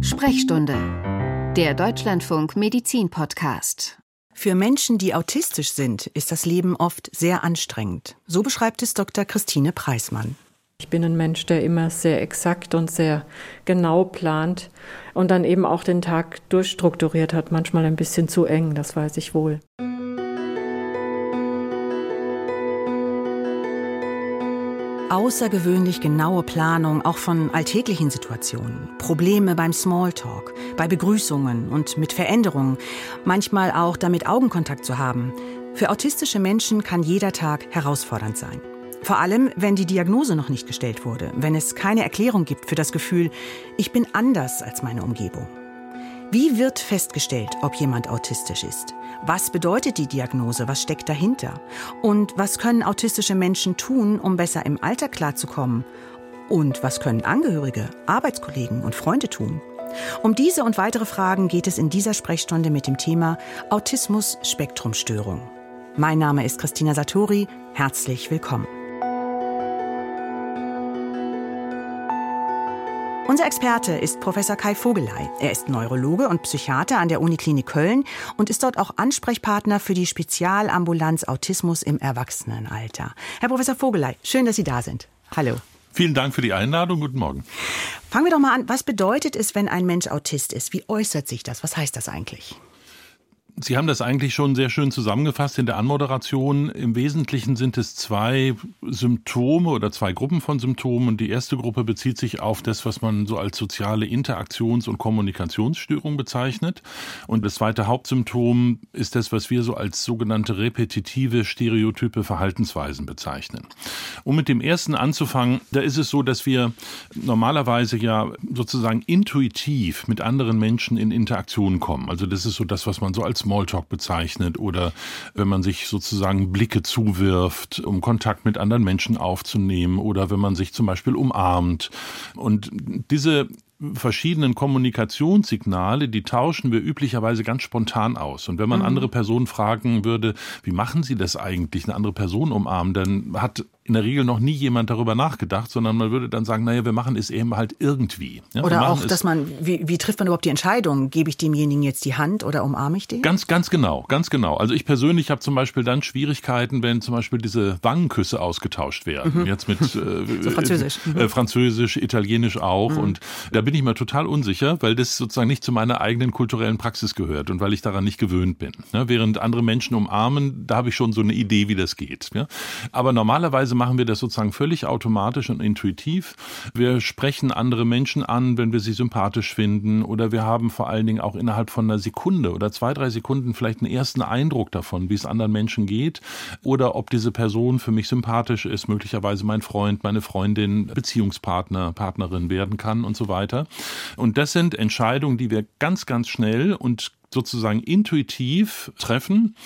Sprechstunde, der Deutschlandfunk Medizin Podcast. Für Menschen, die autistisch sind, ist das Leben oft sehr anstrengend. So beschreibt es Dr. Christine Preismann. Ich bin ein Mensch, der immer sehr exakt und sehr genau plant und dann eben auch den Tag durchstrukturiert hat, manchmal ein bisschen zu eng, das weiß ich wohl. Außergewöhnlich genaue Planung auch von alltäglichen Situationen, Probleme beim Smalltalk, bei Begrüßungen und mit Veränderungen, manchmal auch damit Augenkontakt zu haben. Für autistische Menschen kann jeder Tag herausfordernd sein. Vor allem, wenn die Diagnose noch nicht gestellt wurde, wenn es keine Erklärung gibt für das Gefühl, ich bin anders als meine Umgebung. Wie wird festgestellt, ob jemand autistisch ist? Was bedeutet die Diagnose? Was steckt dahinter? Und was können autistische Menschen tun, um besser im Alter klarzukommen? Und was können Angehörige, Arbeitskollegen und Freunde tun? Um diese und weitere Fragen geht es in dieser Sprechstunde mit dem Thema Autismus-Spektrumstörung. Mein Name ist Christina Satori. Herzlich willkommen. Unser Experte ist Professor Kai Vogelei. Er ist Neurologe und Psychiater an der Uniklinik Köln und ist dort auch Ansprechpartner für die Spezialambulanz Autismus im Erwachsenenalter. Herr Professor Vogelei, schön, dass Sie da sind. Hallo. Vielen Dank für die Einladung. Guten Morgen. Fangen wir doch mal an. Was bedeutet es, wenn ein Mensch Autist ist? Wie äußert sich das? Was heißt das eigentlich? Sie haben das eigentlich schon sehr schön zusammengefasst in der Anmoderation. Im Wesentlichen sind es zwei Symptome oder zwei Gruppen von Symptomen. Die erste Gruppe bezieht sich auf das, was man so als soziale Interaktions- und Kommunikationsstörung bezeichnet. Und das zweite Hauptsymptom ist das, was wir so als sogenannte repetitive, stereotype Verhaltensweisen bezeichnen. Um mit dem ersten anzufangen, da ist es so, dass wir normalerweise ja sozusagen intuitiv mit anderen Menschen in Interaktion kommen. Also das ist so das, was man so als Smalltalk bezeichnet oder wenn man sich sozusagen Blicke zuwirft, um Kontakt mit anderen Menschen aufzunehmen oder wenn man sich zum Beispiel umarmt. Und diese verschiedenen Kommunikationssignale, die tauschen wir üblicherweise ganz spontan aus. Und wenn man mhm. andere Personen fragen würde, wie machen Sie das eigentlich, eine andere Person umarmen, dann hat in der Regel noch nie jemand darüber nachgedacht, sondern man würde dann sagen, naja, wir machen es eben halt irgendwie. Ja, oder auch, dass man, wie, wie trifft man überhaupt die Entscheidung? Gebe ich demjenigen jetzt die Hand oder umarme ich den? Ganz, ganz genau, ganz genau. Also ich persönlich habe zum Beispiel dann Schwierigkeiten, wenn zum Beispiel diese Wangenküsse ausgetauscht werden. Mhm. Jetzt mit äh, so Französisch. Mhm. Äh, Französisch, Italienisch auch. Mhm. Und da bin ich mir total unsicher, weil das sozusagen nicht zu meiner eigenen kulturellen Praxis gehört und weil ich daran nicht gewöhnt bin. Ja, während andere Menschen umarmen, da habe ich schon so eine Idee, wie das geht. Ja? Aber normalerweise Normalerweise machen wir das sozusagen völlig automatisch und intuitiv. Wir sprechen andere Menschen an, wenn wir sie sympathisch finden oder wir haben vor allen Dingen auch innerhalb von einer Sekunde oder zwei, drei Sekunden vielleicht einen ersten Eindruck davon, wie es anderen Menschen geht oder ob diese Person für mich sympathisch ist, möglicherweise mein Freund, meine Freundin, Beziehungspartner, Partnerin werden kann und so weiter. Und das sind Entscheidungen, die wir ganz, ganz schnell und sozusagen intuitiv treffen.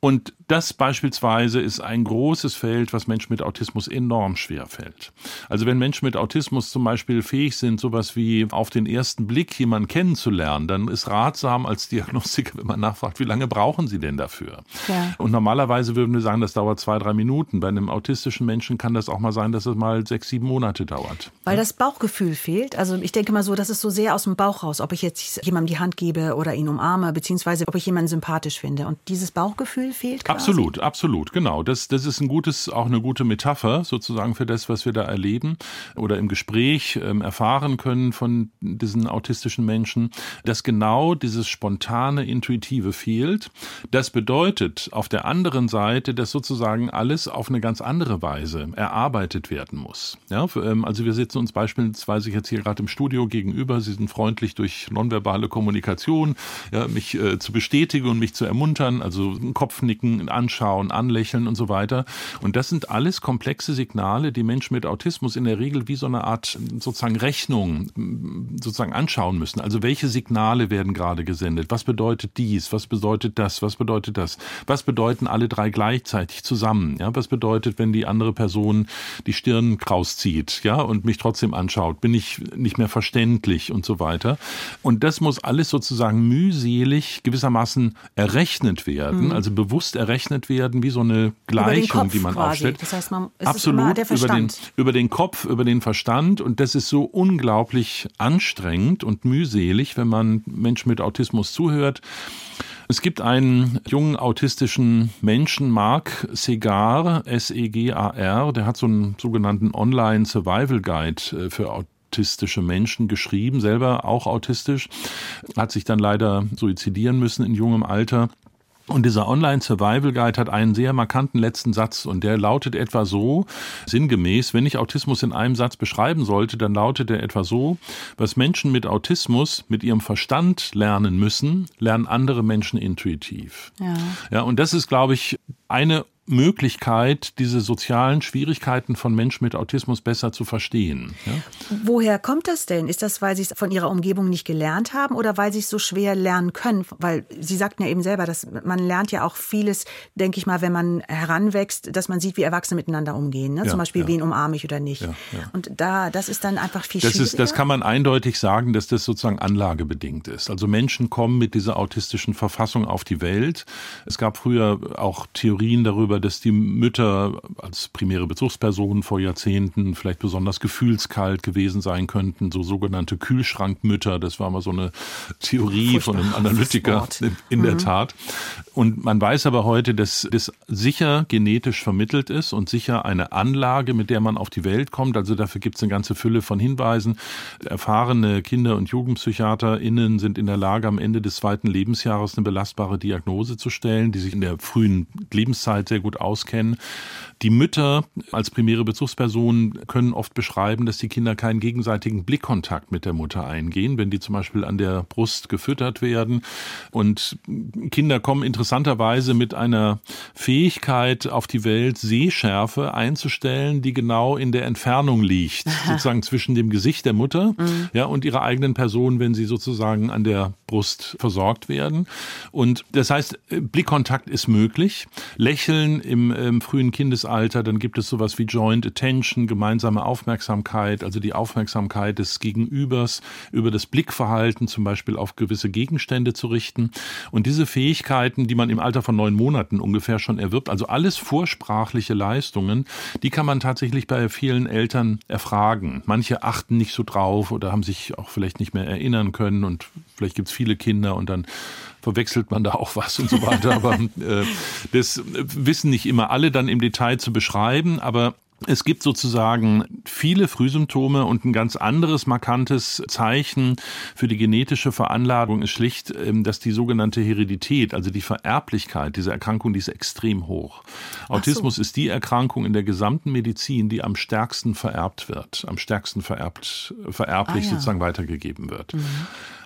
Und das beispielsweise ist ein großes Feld, was Menschen mit Autismus enorm schwer fällt. Also wenn Menschen mit Autismus zum Beispiel fähig sind, sowas wie auf den ersten Blick jemanden kennenzulernen, dann ist ratsam als Diagnostiker, wenn man nachfragt, wie lange brauchen Sie denn dafür? Ja. Und normalerweise würden wir sagen, das dauert zwei, drei Minuten. Bei einem autistischen Menschen kann das auch mal sein, dass es mal sechs, sieben Monate dauert. Weil das Bauchgefühl fehlt. Also ich denke mal so, das ist so sehr aus dem Bauch raus, ob ich jetzt jemandem die Hand gebe oder ihn umarme, beziehungsweise ob ich jemanden sympathisch finde. Und dieses Bauchgefühl fehlt quasi. Absolut, absolut, genau. Das, das ist ein gutes, auch eine gute Metapher sozusagen für das, was wir da erleben oder im Gespräch ähm, erfahren können von diesen autistischen Menschen, dass genau dieses spontane, intuitive fehlt. Das bedeutet auf der anderen Seite, dass sozusagen alles auf eine ganz andere Weise erarbeitet werden muss. Ja, ähm, also wir sitzen uns beispielsweise jetzt hier gerade im Studio gegenüber. Sie sind freundlich durch nonverbale Kommunikation, ja, mich äh, zu bestätigen und mich zu ermuntern, also Kopfnicken, anschauen, anlächeln und so weiter. Und das sind alles komplexe Signale, die Menschen mit Autismus in der Regel wie so eine Art sozusagen Rechnung sozusagen anschauen müssen. Also welche Signale werden gerade gesendet? Was bedeutet dies? Was bedeutet das? Was bedeutet das? Was bedeuten alle drei gleichzeitig zusammen? Ja, was bedeutet, wenn die andere Person die Stirn kraus zieht, ja, und mich trotzdem anschaut? Bin ich nicht mehr verständlich und so weiter? Und das muss alles sozusagen mühselig gewissermaßen errechnet werden, mhm. also bewusst errechnet berechnet werden, wie so eine Gleichung, die man quasi. aufstellt. Das heißt, man, Absolut ist über den, über den Kopf, über den Verstand. Und das ist so unglaublich anstrengend und mühselig, wenn man Menschen mit Autismus zuhört. Es gibt einen jungen autistischen Menschen, Marc Segar, S-E-G-A-R, der hat so einen sogenannten Online Survival Guide äh, für autistische Menschen geschrieben, selber auch autistisch, hat sich dann leider suizidieren müssen in jungem Alter. Und dieser Online Survival Guide hat einen sehr markanten letzten Satz und der lautet etwa so, sinngemäß, wenn ich Autismus in einem Satz beschreiben sollte, dann lautet er etwa so, was Menschen mit Autismus mit ihrem Verstand lernen müssen, lernen andere Menschen intuitiv. Ja, ja und das ist, glaube ich, eine Möglichkeit, diese sozialen Schwierigkeiten von Menschen mit Autismus besser zu verstehen. Ja? Woher kommt das denn? Ist das, weil Sie es von Ihrer Umgebung nicht gelernt haben oder weil Sie es so schwer lernen können? Weil Sie sagten ja eben selber, dass man lernt ja auch vieles, denke ich mal, wenn man heranwächst, dass man sieht, wie Erwachsene miteinander umgehen. Ne? Ja, Zum Beispiel, ja. wen umarme ich oder nicht. Und da, das ist dann einfach viel das schwieriger. Ist, das kann man eindeutig sagen, dass das sozusagen anlagebedingt ist. Also Menschen kommen mit dieser autistischen Verfassung auf die Welt. Es gab früher auch Theorien darüber, dass die Mütter als primäre Bezugspersonen vor Jahrzehnten vielleicht besonders gefühlskalt gewesen sein könnten, so sogenannte Kühlschrankmütter. Das war mal so eine Theorie Furchtbar. von einem Analytiker in, in mhm. der Tat. Und man weiß aber heute, dass das sicher genetisch vermittelt ist und sicher eine Anlage, mit der man auf die Welt kommt. Also dafür gibt es eine ganze Fülle von Hinweisen. Erfahrene Kinder- und JugendpsychiaterInnen sind in der Lage, am Ende des zweiten Lebensjahres eine belastbare Diagnose zu stellen, die sich in der frühen Lebenszeit sehr gut auskennen. Die Mütter als primäre Bezugspersonen können oft beschreiben, dass die Kinder keinen gegenseitigen Blickkontakt mit der Mutter eingehen, wenn die zum Beispiel an der Brust gefüttert werden. Und Kinder kommen interessanterweise mit einer Fähigkeit auf die Welt, Sehschärfe einzustellen, die genau in der Entfernung liegt, sozusagen zwischen dem Gesicht der Mutter mhm. ja, und ihrer eigenen Person, wenn sie sozusagen an der Brust versorgt werden. Und das heißt, Blickkontakt ist möglich. Lächeln im, im frühen Kindesalter, dann gibt es sowas wie Joint Attention, gemeinsame Aufmerksamkeit, also die Aufmerksamkeit des Gegenübers über das Blickverhalten zum Beispiel auf gewisse Gegenstände zu richten. Und diese Fähigkeiten, die man im Alter von neun Monaten ungefähr schon erwirbt, also alles vorsprachliche Leistungen, die kann man tatsächlich bei vielen Eltern erfragen. Manche achten nicht so drauf oder haben sich auch vielleicht nicht mehr erinnern können und vielleicht gibt es viele Kinder und dann verwechselt man da auch was und so weiter. Aber äh, das wissen nicht immer alle dann im Detail zu beschreiben, aber es gibt sozusagen viele Frühsymptome und ein ganz anderes markantes Zeichen für die genetische Veranlagung ist schlicht, ähm, dass die sogenannte Heredität, also die Vererblichkeit dieser Erkrankung, die ist extrem hoch. Autismus so. ist die Erkrankung in der gesamten Medizin, die am stärksten vererbt wird, am stärksten vererbt, vererblich ah, ja. sozusagen weitergegeben wird. Mhm.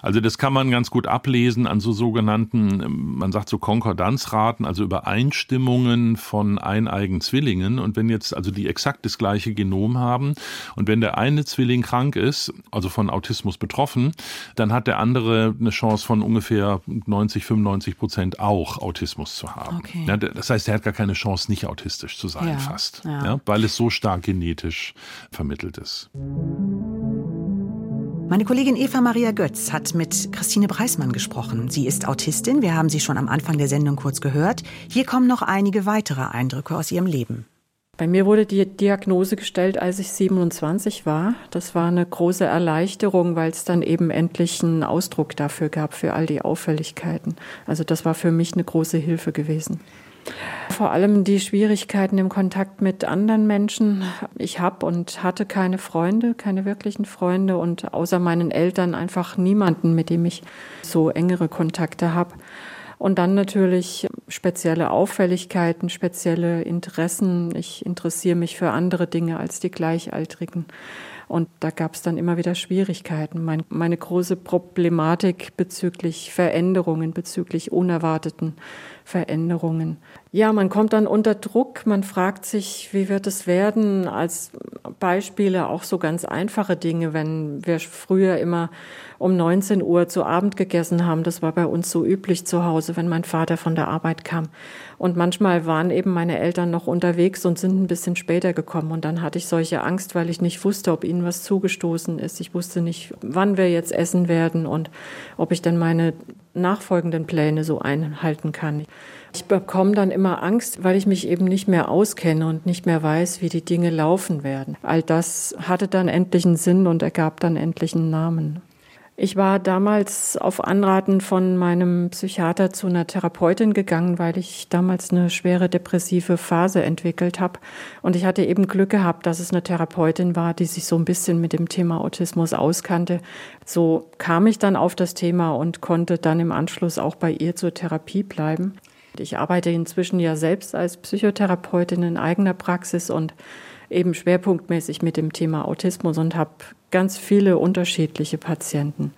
Also das kann man ganz gut ablesen an so sogenannten, man sagt so Konkordanzraten, also Übereinstimmungen von eineigen Zwillingen. Und wenn jetzt also die exakt das gleiche Genom haben und wenn der eine Zwilling krank ist, also von Autismus betroffen, dann hat der andere eine Chance von ungefähr 90, 95 Prozent auch Autismus zu haben. Okay. Ja, das heißt, er hat gar keine Chance, nicht autistisch zu sein, ja, fast, ja. ja, weil es so stark genetisch vermittelt ist. Meine Kollegin Eva Maria Götz hat mit Christine Preismann gesprochen. Sie ist Autistin, wir haben sie schon am Anfang der Sendung kurz gehört. Hier kommen noch einige weitere Eindrücke aus ihrem Leben. Bei mir wurde die Diagnose gestellt, als ich 27 war. Das war eine große Erleichterung, weil es dann eben endlich einen Ausdruck dafür gab, für all die Auffälligkeiten. Also das war für mich eine große Hilfe gewesen. Vor allem die Schwierigkeiten im Kontakt mit anderen Menschen. Ich habe und hatte keine Freunde, keine wirklichen Freunde und außer meinen Eltern einfach niemanden, mit dem ich so engere Kontakte habe. Und dann natürlich spezielle Auffälligkeiten, spezielle Interessen. Ich interessiere mich für andere Dinge als die Gleichaltrigen. Und da gab es dann immer wieder Schwierigkeiten. Mein, meine große Problematik bezüglich Veränderungen, bezüglich unerwarteten Veränderungen. Ja, man kommt dann unter Druck, man fragt sich, wie wird es werden? Als Beispiele auch so ganz einfache Dinge, wenn wir früher immer um 19 Uhr zu Abend gegessen haben, das war bei uns so üblich zu Hause, wenn mein Vater von der Arbeit kam. Und manchmal waren eben meine Eltern noch unterwegs und sind ein bisschen später gekommen. Und dann hatte ich solche Angst, weil ich nicht wusste, ob ihnen was zugestoßen ist. Ich wusste nicht, wann wir jetzt essen werden und ob ich dann meine nachfolgenden Pläne so einhalten kann. Ich bekomme dann immer Angst, weil ich mich eben nicht mehr auskenne und nicht mehr weiß, wie die Dinge laufen werden. All das hatte dann endlich einen Sinn und ergab dann endlich einen Namen. Ich war damals auf Anraten von meinem Psychiater zu einer Therapeutin gegangen, weil ich damals eine schwere depressive Phase entwickelt habe. Und ich hatte eben Glück gehabt, dass es eine Therapeutin war, die sich so ein bisschen mit dem Thema Autismus auskannte. So kam ich dann auf das Thema und konnte dann im Anschluss auch bei ihr zur Therapie bleiben. Ich arbeite inzwischen ja selbst als Psychotherapeutin in eigener Praxis und eben schwerpunktmäßig mit dem Thema Autismus und habe ganz viele unterschiedliche Patienten.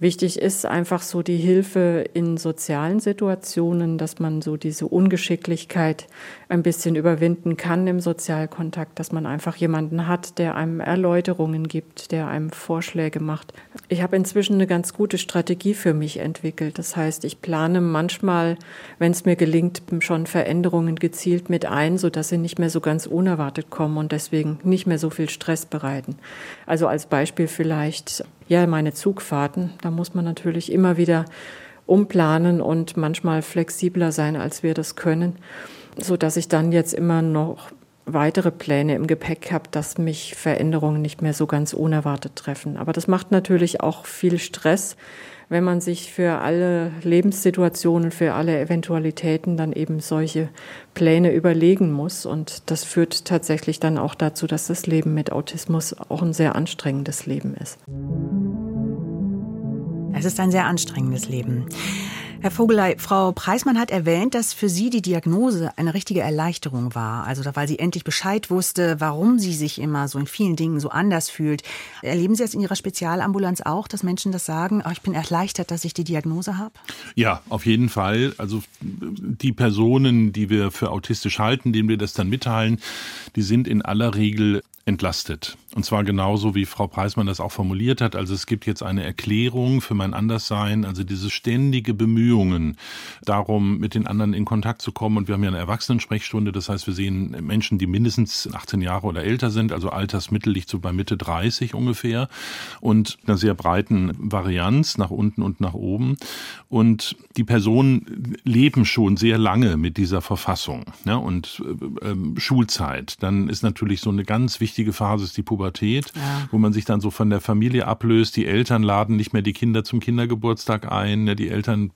Wichtig ist einfach so die Hilfe in sozialen Situationen, dass man so diese Ungeschicklichkeit ein bisschen überwinden kann im Sozialkontakt, dass man einfach jemanden hat, der einem Erläuterungen gibt, der einem Vorschläge macht. Ich habe inzwischen eine ganz gute Strategie für mich entwickelt. Das heißt, ich plane manchmal, wenn es mir gelingt, schon Veränderungen gezielt mit ein, sodass sie nicht mehr so ganz unerwartet kommen und deswegen nicht mehr so viel Stress bereiten. Also als Beispiel vielleicht ja, meine Zugfahrten, da muss man natürlich immer wieder umplanen und manchmal flexibler sein, als wir das können, so dass ich dann jetzt immer noch weitere Pläne im Gepäck habe, dass mich Veränderungen nicht mehr so ganz unerwartet treffen. Aber das macht natürlich auch viel Stress, wenn man sich für alle Lebenssituationen, für alle Eventualitäten dann eben solche Pläne überlegen muss. Und das führt tatsächlich dann auch dazu, dass das Leben mit Autismus auch ein sehr anstrengendes Leben ist. Es ist ein sehr anstrengendes Leben. Herr Vogelei, Frau Preismann hat erwähnt, dass für Sie die Diagnose eine richtige Erleichterung war. Also weil sie endlich Bescheid wusste, warum sie sich immer so in vielen Dingen so anders fühlt. Erleben Sie das in Ihrer Spezialambulanz auch, dass Menschen das sagen, oh, ich bin erleichtert, dass ich die Diagnose habe? Ja, auf jeden Fall. Also die Personen, die wir für autistisch halten, denen wir das dann mitteilen, die sind in aller Regel entlastet. Und zwar genauso, wie Frau Preismann das auch formuliert hat. Also es gibt jetzt eine Erklärung für mein Anderssein, also diese ständige Bemühungen darum, mit den anderen in Kontakt zu kommen. Und wir haben ja eine Erwachsenensprechstunde, das heißt, wir sehen Menschen, die mindestens 18 Jahre oder älter sind, also Altersmittel liegt so bei Mitte 30 ungefähr und einer sehr breiten Varianz nach unten und nach oben. Und die Personen leben schon sehr lange mit dieser Verfassung ja, und äh, äh, Schulzeit. Dann ist natürlich so eine ganz wichtige Phase, ist die Pubertät, ja. wo man sich dann so von der Familie ablöst. Die Eltern laden nicht mehr die Kinder zum Kindergeburtstag ein. Ne? Die Eltern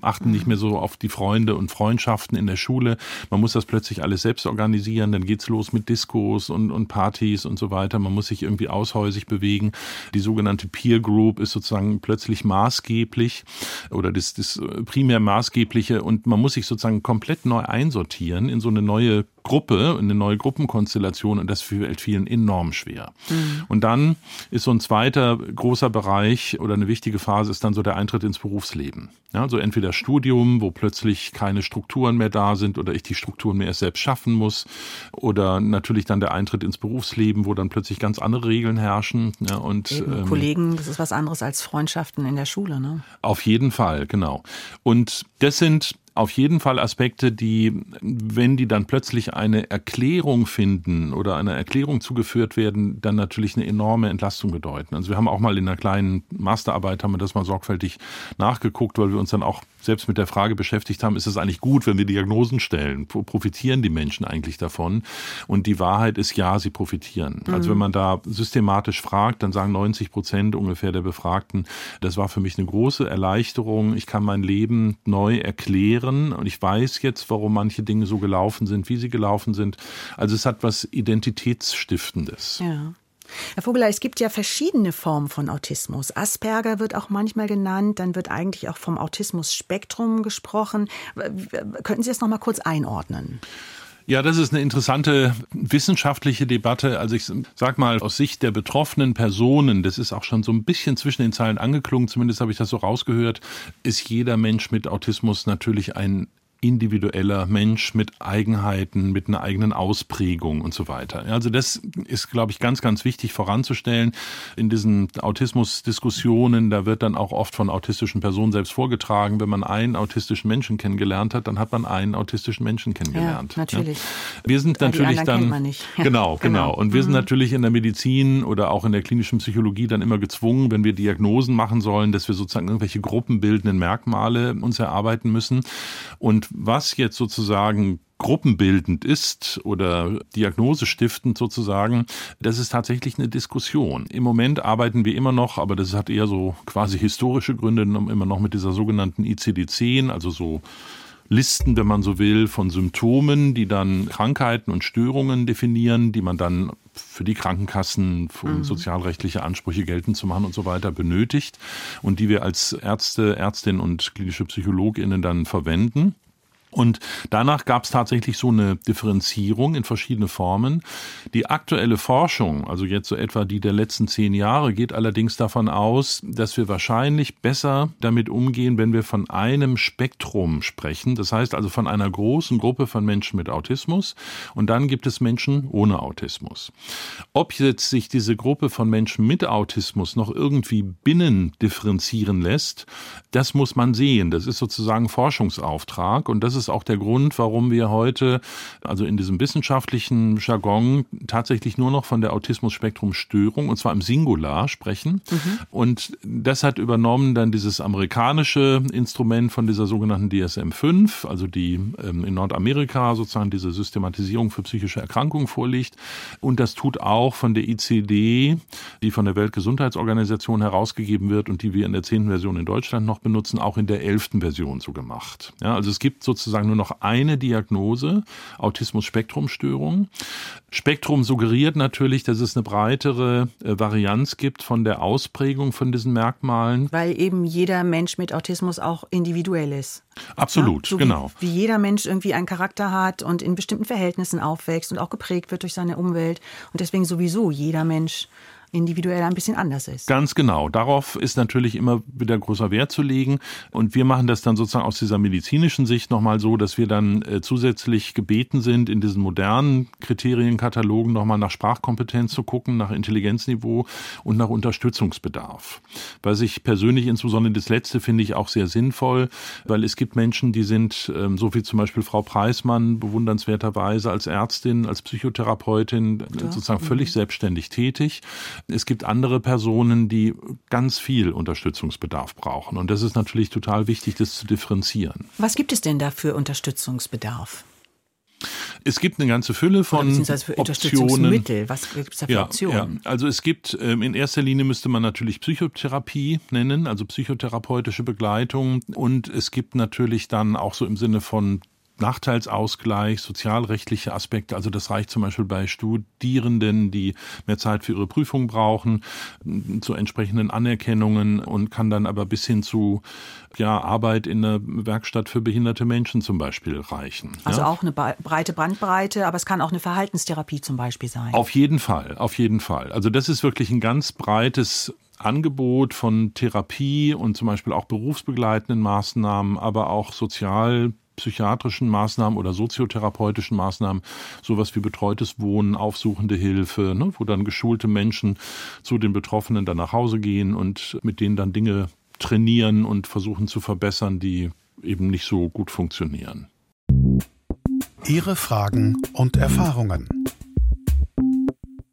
achten mhm. nicht mehr so auf die Freunde und Freundschaften in der Schule. Man muss das plötzlich alles selbst organisieren. Dann geht's los mit Diskos und, und Partys und so weiter. Man muss sich irgendwie aushäusig bewegen. Die sogenannte Peer Group ist sozusagen plötzlich maßgeblich oder das, das primär maßgebliche und man muss sich sozusagen komplett neu einsortieren in so eine neue Gruppe, eine neue Gruppenkonstellation und das fällt vielen enorm schwer. Mhm. Und dann ist so ein zweiter großer Bereich oder eine wichtige Phase ist dann so der Eintritt ins Berufsleben. Ja, so entweder Studium, wo plötzlich keine Strukturen mehr da sind oder ich die Strukturen mir erst selbst schaffen muss oder natürlich dann der Eintritt ins Berufsleben, wo dann plötzlich ganz andere Regeln herrschen. Ja, und ähm, Kollegen, das ist was anderes als Freundschaften in der Schule, ne? Auf jeden Fall, genau. Und das sind auf jeden Fall Aspekte, die, wenn die dann plötzlich eine Erklärung finden oder einer Erklärung zugeführt werden, dann natürlich eine enorme Entlastung bedeuten. Also wir haben auch mal in einer kleinen Masterarbeit haben wir das mal sorgfältig nachgeguckt, weil wir uns dann auch selbst mit der Frage beschäftigt haben, ist es eigentlich gut, wenn wir Diagnosen stellen? Profitieren die Menschen eigentlich davon? Und die Wahrheit ist ja, sie profitieren. Mhm. Also wenn man da systematisch fragt, dann sagen 90 Prozent ungefähr der Befragten, das war für mich eine große Erleichterung. Ich kann mein Leben neu erklären und ich weiß jetzt, warum manche Dinge so gelaufen sind, wie sie gelaufen sind. Also es hat was Identitätsstiftendes. Ja. Herr Vogeler, es gibt ja verschiedene Formen von Autismus. Asperger wird auch manchmal genannt, dann wird eigentlich auch vom Autismus-Spektrum gesprochen. Könnten Sie das noch mal kurz einordnen? Ja, das ist eine interessante wissenschaftliche Debatte. Also ich sag mal, aus Sicht der betroffenen Personen, das ist auch schon so ein bisschen zwischen den Zeilen angeklungen, zumindest habe ich das so rausgehört, ist jeder Mensch mit Autismus natürlich ein individueller Mensch mit Eigenheiten, mit einer eigenen Ausprägung und so weiter. Also das ist, glaube ich, ganz, ganz wichtig voranzustellen. In diesen Autismusdiskussionen, da wird dann auch oft von autistischen Personen selbst vorgetragen, wenn man einen autistischen Menschen kennengelernt hat, dann hat man einen autistischen Menschen kennengelernt. Ja, natürlich. Ja. Wir sind Weil natürlich dann genau, genau, genau. Und wir mhm. sind natürlich in der Medizin oder auch in der klinischen Psychologie dann immer gezwungen, wenn wir Diagnosen machen sollen, dass wir sozusagen irgendwelche gruppenbildenden Merkmale uns erarbeiten müssen. Und was jetzt sozusagen gruppenbildend ist oder diagnosestiftend sozusagen, das ist tatsächlich eine Diskussion. Im Moment arbeiten wir immer noch, aber das hat eher so quasi historische Gründe, immer noch mit dieser sogenannten ICD-10, also so Listen, wenn man so will, von Symptomen, die dann Krankheiten und Störungen definieren, die man dann für die Krankenkassen, um mhm. sozialrechtliche Ansprüche geltend zu machen und so weiter benötigt und die wir als Ärzte, Ärztinnen und klinische PsychologInnen dann verwenden. Und danach gab es tatsächlich so eine Differenzierung in verschiedene Formen. Die aktuelle Forschung, also jetzt so etwa die der letzten zehn Jahre, geht allerdings davon aus, dass wir wahrscheinlich besser damit umgehen, wenn wir von einem Spektrum sprechen. Das heißt also von einer großen Gruppe von Menschen mit Autismus. Und dann gibt es Menschen ohne Autismus. Ob jetzt sich diese Gruppe von Menschen mit Autismus noch irgendwie binnen differenzieren lässt, das muss man sehen. Das ist sozusagen Forschungsauftrag. Und das ist ist auch der Grund, warum wir heute, also in diesem wissenschaftlichen Jargon, tatsächlich nur noch von der Autismus-Spektrum-Störung, und zwar im Singular, sprechen. Mhm. Und das hat übernommen dann dieses amerikanische Instrument von dieser sogenannten DSM-5, also die ähm, in Nordamerika sozusagen diese Systematisierung für psychische Erkrankungen vorliegt. Und das tut auch von der ICD, die von der Weltgesundheitsorganisation herausgegeben wird und die wir in der zehnten Version in Deutschland noch benutzen, auch in der elften Version so gemacht. Ja, also es gibt sozusagen sozusagen nur noch eine Diagnose, Autismus-Spektrum-Störung. Spektrum suggeriert natürlich, dass es eine breitere äh, Varianz gibt von der Ausprägung von diesen Merkmalen. Weil eben jeder Mensch mit Autismus auch individuell ist. Absolut, ja, so genau. Wie, wie, jeder Mensch irgendwie einen Charakter hat und in bestimmten Verhältnissen aufwächst und auch geprägt wird durch seine Umwelt. Und deswegen sowieso jeder Mensch individuell ein bisschen anders ist. Ganz genau. Darauf ist natürlich immer wieder großer Wert zu legen. Und wir machen das dann sozusagen aus dieser medizinischen Sicht nochmal so, dass wir dann äh, zusätzlich gebeten sind, in diesen modernen Kriterienkatalogen nochmal nach Sprachkompetenz zu gucken, nach Intelligenzniveau und nach Unterstützungsbedarf. Was ich persönlich insbesondere das Letzte finde ich auch sehr sinnvoll, weil es gibt Menschen, die sind, ähm, so wie zum Beispiel Frau Preismann, bewundernswerterweise als Ärztin, als Psychotherapeutin, ja. sozusagen völlig mhm. selbstständig tätig. Es gibt andere Personen, die ganz viel Unterstützungsbedarf brauchen. Und das ist natürlich total wichtig, das zu differenzieren. Was gibt es denn da für Unterstützungsbedarf? Es gibt eine ganze Fülle von für Optionen. Was gibt es da für ja, Optionen? Ja. Also es gibt ähm, in erster Linie müsste man natürlich Psychotherapie nennen, also psychotherapeutische Begleitung. Und es gibt natürlich dann auch so im Sinne von Nachteilsausgleich, sozialrechtliche Aspekte. Also das reicht zum Beispiel bei Studierenden, die mehr Zeit für ihre Prüfung brauchen, zu entsprechenden Anerkennungen und kann dann aber bis hin zu ja, Arbeit in einer Werkstatt für behinderte Menschen zum Beispiel reichen. Also ja? auch eine breite Bandbreite, aber es kann auch eine Verhaltenstherapie zum Beispiel sein. Auf jeden Fall, auf jeden Fall. Also das ist wirklich ein ganz breites Angebot von Therapie und zum Beispiel auch berufsbegleitenden Maßnahmen, aber auch sozial psychiatrischen Maßnahmen oder soziotherapeutischen Maßnahmen, sowas wie betreutes Wohnen, aufsuchende Hilfe, ne, wo dann geschulte Menschen zu den Betroffenen dann nach Hause gehen und mit denen dann Dinge trainieren und versuchen zu verbessern, die eben nicht so gut funktionieren. Ihre Fragen und Erfahrungen.